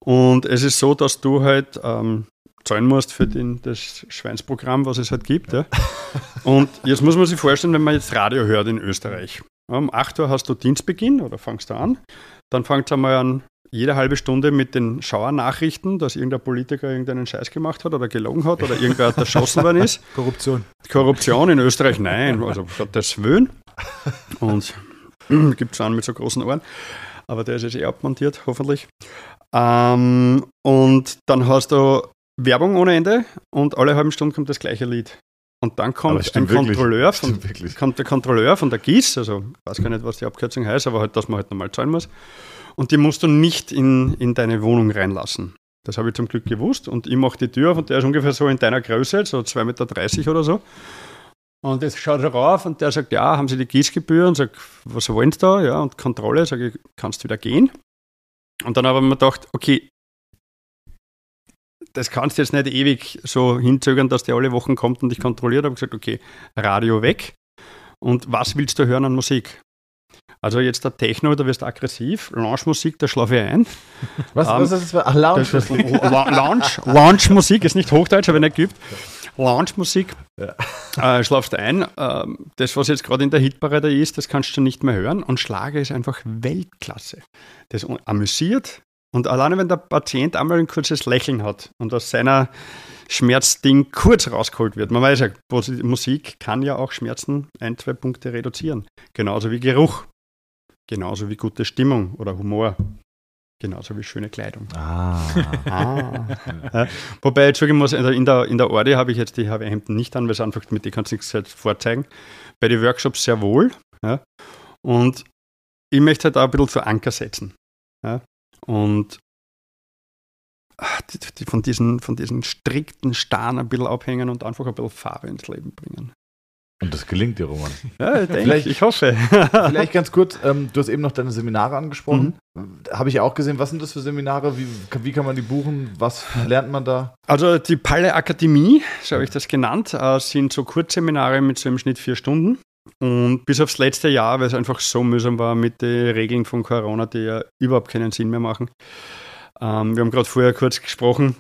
Und es ist so, dass du halt ähm, zahlen musst für den, das Schweinsprogramm, was es halt gibt. Ja. Und jetzt muss man sich vorstellen, wenn man jetzt Radio hört in Österreich. Um 8 Uhr hast du Dienstbeginn oder fangst du an. Dann fängt es einmal an, jede halbe Stunde mit den Schauernachrichten, dass irgendein Politiker irgendeinen Scheiß gemacht hat oder gelogen hat oder irgendwer erschossen worden ist. Korruption. Korruption in Österreich, nein, also Gottes Willen. Und gibt es einen mit so großen Ohren. aber der ist jetzt eh abmontiert, hoffentlich. Ähm, und dann hast du Werbung ohne Ende und alle halben Stunden kommt das gleiche Lied. Und dann kommt ein Kontrolleur von, kommt der Kontrolleur von der GIS, also ich weiß gar nicht, was die Abkürzung heißt, aber halt, dass man halt nochmal zahlen muss. Und die musst du nicht in, in deine Wohnung reinlassen. Das habe ich zum Glück gewusst. Und ich mache die Tür auf und der ist ungefähr so in deiner Größe, so 2,30 Meter oder so. Und jetzt schaut er rauf und der sagt, ja, haben Sie die Gießgebühr? Und sagt, was wollen Sie da? Ja, und Kontrolle, sage ich, kannst du wieder gehen? Und dann habe ich mir gedacht, okay, das kannst du jetzt nicht ewig so hinzögern, dass der alle Wochen kommt und dich kontrolliert. Ich habe gesagt, okay, Radio weg. Und was willst du hören an Musik? Also jetzt der Techno, da wirst du aggressiv. Lounge-Musik, da schlafe ich ein. Was, um, was ist das? Ach, Lounge-Musik. Lounge, Lounge-Musik ist nicht Hochdeutsch, aber nicht gibt. Lounge-Musik, ja. äh, schlafst ein. Ähm, das, was jetzt gerade in der Hitparade ist, das kannst du nicht mehr hören. Und Schlager ist einfach Weltklasse. Das amüsiert, und alleine wenn der Patient einmal ein kurzes Lächeln hat und aus seiner Schmerzding kurz rausgeholt wird, man weiß ja, Musik kann ja auch Schmerzen ein, zwei Punkte reduzieren. Genauso wie Geruch, genauso wie gute Stimmung oder Humor. Genauso wie schöne Kleidung. Ah. ah. Ja, wobei ich sagen muss, also in der, in der Orde habe ich jetzt die Hemden nicht an, weil es einfach mit denen kannst du nichts halt vorzeigen. Bei den Workshops sehr wohl. Ja. Und ich möchte halt auch ein bisschen zu Anker setzen. Ja. Und ach, die, die von, diesen, von diesen strikten Starren ein bisschen abhängen und einfach ein bisschen Farbe ins Leben bringen. Und das gelingt dir, Roman. Ja, ich, denke, ich hoffe. vielleicht ganz kurz, ähm, du hast eben noch deine Seminare angesprochen. Mhm. Habe ich ja auch gesehen. Was sind das für Seminare? Wie, wie kann man die buchen? Was lernt man da? Also die Palle Akademie, so habe ich das genannt, äh, sind so Kurzseminare mit so im Schnitt vier Stunden. Und bis aufs letzte Jahr, weil es einfach so mühsam war mit den Regeln von Corona, die ja überhaupt keinen Sinn mehr machen. Ähm, wir haben gerade vorher kurz gesprochen,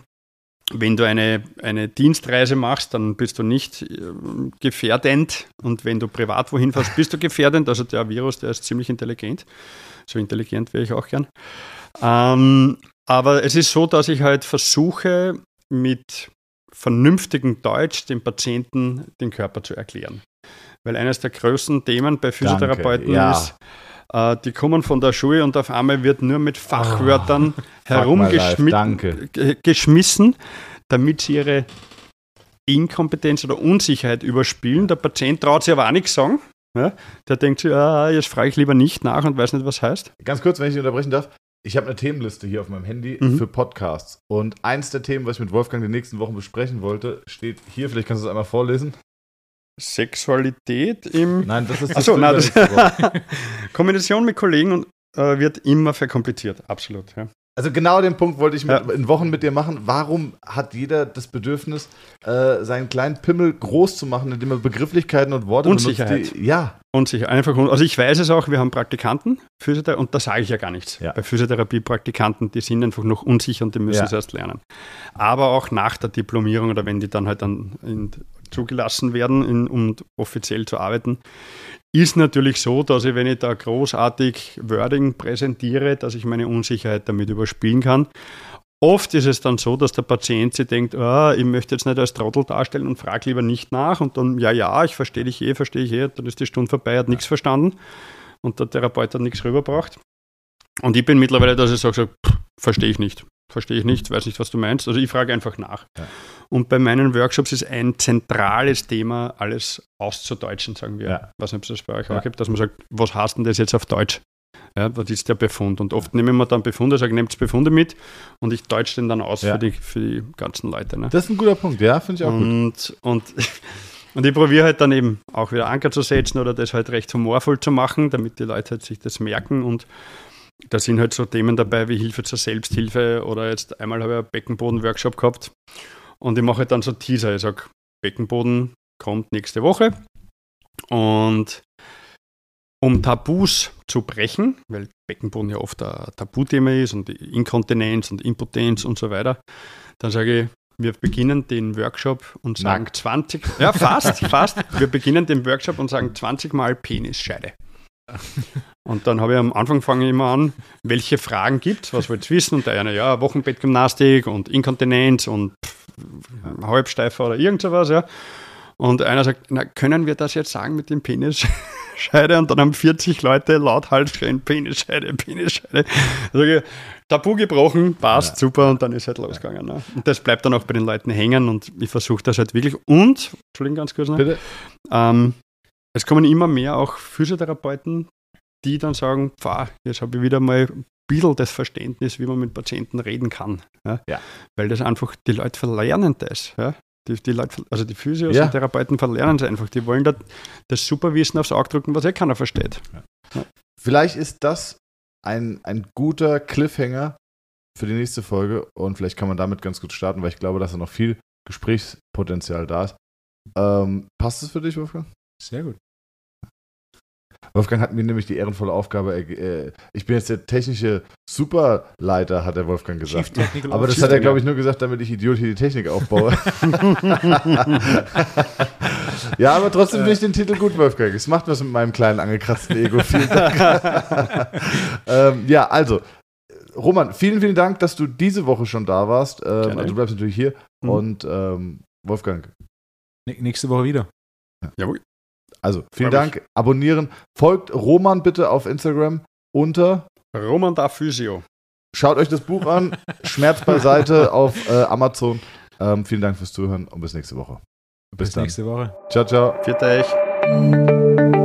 wenn du eine, eine Dienstreise machst, dann bist du nicht äh, gefährdend. Und wenn du privat wohin fährst, bist du gefährdend. Also der Virus, der ist ziemlich intelligent. So intelligent wäre ich auch gern. Ähm, aber es ist so, dass ich halt versuche, mit vernünftigem Deutsch dem Patienten den Körper zu erklären. Weil eines der größten Themen bei Physiotherapeuten ja. ist, äh, die kommen von der Schule und auf einmal wird nur mit Fachwörtern oh, herumgeschmissen, damit sie ihre Inkompetenz oder Unsicherheit überspielen. Der Patient traut sich aber auch nichts sagen. Ja? Der denkt sich, ah, jetzt frage ich lieber nicht nach und weiß nicht, was heißt. Ganz kurz, wenn ich unterbrechen darf. Ich habe eine Themenliste hier auf meinem Handy mhm. für Podcasts. Und eins der Themen, was ich mit Wolfgang die nächsten Wochen besprechen wollte, steht hier. Vielleicht kannst du es einmal vorlesen. Sexualität im. Nein, das ist das. Achso, nein, das Kombination mit Kollegen und, äh, wird immer verkompliziert, absolut. Ja. Also genau den Punkt wollte ich mit, ja. in Wochen mit dir machen. Warum hat jeder das Bedürfnis, äh, seinen kleinen Pimmel groß zu machen, indem er Begrifflichkeiten und Worte Unsicherheit. benutzt? Die, ja. Unsicher, einfach. Also ich weiß es auch, wir haben Praktikanten, Physiotherapie, und da sage ich ja gar nichts. Ja. Bei Physiotherapie-Praktikanten, die sind einfach noch unsicher und die müssen ja. es erst lernen. Aber auch nach der Diplomierung oder wenn die dann halt dann in, zugelassen werden, in, um offiziell zu arbeiten, ist natürlich so, dass ich, wenn ich da großartig Wording präsentiere, dass ich meine Unsicherheit damit überspielen kann. Oft ist es dann so, dass der Patient sich denkt, oh, ich möchte jetzt nicht als Trottel darstellen und frage lieber nicht nach und dann, ja, ja, ich verstehe dich eh, verstehe ich eh, dann ist die Stunde vorbei, hat nichts verstanden und der Therapeut hat nichts rübergebracht. Und ich bin mittlerweile, dass ich sage, so, verstehe ich nicht. Verstehe ich nicht, weiß nicht, was du meinst. Also ich frage einfach nach. Ja. Und bei meinen Workshops ist ein zentrales Thema, alles auszudeutschen, sagen wir. Ja. Was nicht, ob es das bei euch ja. auch gibt, dass man sagt, was heißt denn das jetzt auf Deutsch? Ja, was ist der Befund? Und oft nehmen wir dann Befunde, sagen, nehmt Befunde mit und ich deutsche den dann aus ja. für, die, für die ganzen Leute. Ne? Das ist ein guter Punkt, ja, finde ich auch und, gut. Und, und ich probiere halt dann eben auch wieder Anker zu setzen oder das halt recht humorvoll zu machen, damit die Leute halt sich das merken und da sind halt so Themen dabei wie Hilfe zur Selbsthilfe oder jetzt einmal habe ich einen Beckenboden-Workshop gehabt und ich mache halt dann so Teaser. Ich sage, Beckenboden kommt nächste Woche und um Tabus zu brechen, weil Beckenboden ja oft ein Tabuthema ist und Inkontinenz und Impotenz und so weiter, dann sage ich, wir beginnen den Workshop und sagen Nein. 20, ja fast, fast, wir beginnen den Workshop und sagen 20 Mal Penisscheide. Und dann habe ich am Anfang fange ich immer an, welche Fragen gibt, was wollt ihr wissen? Und der eine, ja, Wochenbettgymnastik und Inkontinenz und Halbsteifer oder irgend sowas, ja. Und einer sagt, na, können wir das jetzt sagen mit dem Penis? Penisscheide und dann haben 40 Leute lauthals schreien, Penisscheide, Penisscheide. Also, Tabu gebrochen, passt, ja. super und dann ist halt losgegangen. Ne? Und das bleibt dann auch bei den Leuten hängen und ich versuche das halt wirklich. Und, Entschuldigung, ganz kurz noch. Bitte. Ähm, es kommen immer mehr auch Physiotherapeuten, die dann sagen, pfah, jetzt habe ich wieder mal ein bisschen das Verständnis, wie man mit Patienten reden kann. Ja? ja. Weil das einfach, die Leute verlernen das. Ja? Die, die Leute, also die Physios ja. und Therapeuten verlernen es einfach. Die wollen das, das Superwissen aufs Auge drücken, was eh keiner versteht. Ja. Vielleicht ist das ein, ein guter Cliffhanger für die nächste Folge und vielleicht kann man damit ganz gut starten, weil ich glaube, dass da noch viel Gesprächspotenzial da ist. Ähm, passt es für dich, Wolfgang? Sehr gut. Wolfgang hat mir nämlich die ehrenvolle Aufgabe, äh, ich bin jetzt der technische Superleiter, hat der Wolfgang gesagt. Aber das hat er, glaube ich, nur gesagt, damit ich Idiot hier die Technik aufbaue. ja, aber trotzdem finde ich den Titel gut, Wolfgang. Es macht was mit meinem kleinen angekratzten Ego. Vielen Dank. ähm, ja, also, Roman, vielen, vielen Dank, dass du diese Woche schon da warst. Ähm, also du bleibst natürlich hier. Mhm. Und ähm, Wolfgang. Nächste Woche wieder. Jawohl. Also, vielen Dank. Abonnieren. Folgt Roman bitte auf Instagram unter Roman da Physio. Schaut euch das Buch an. Schmerz beiseite auf äh, Amazon. Ähm, vielen Dank fürs Zuhören und bis nächste Woche. Bis, bis nächste Woche. Ciao, ciao. Viert euch.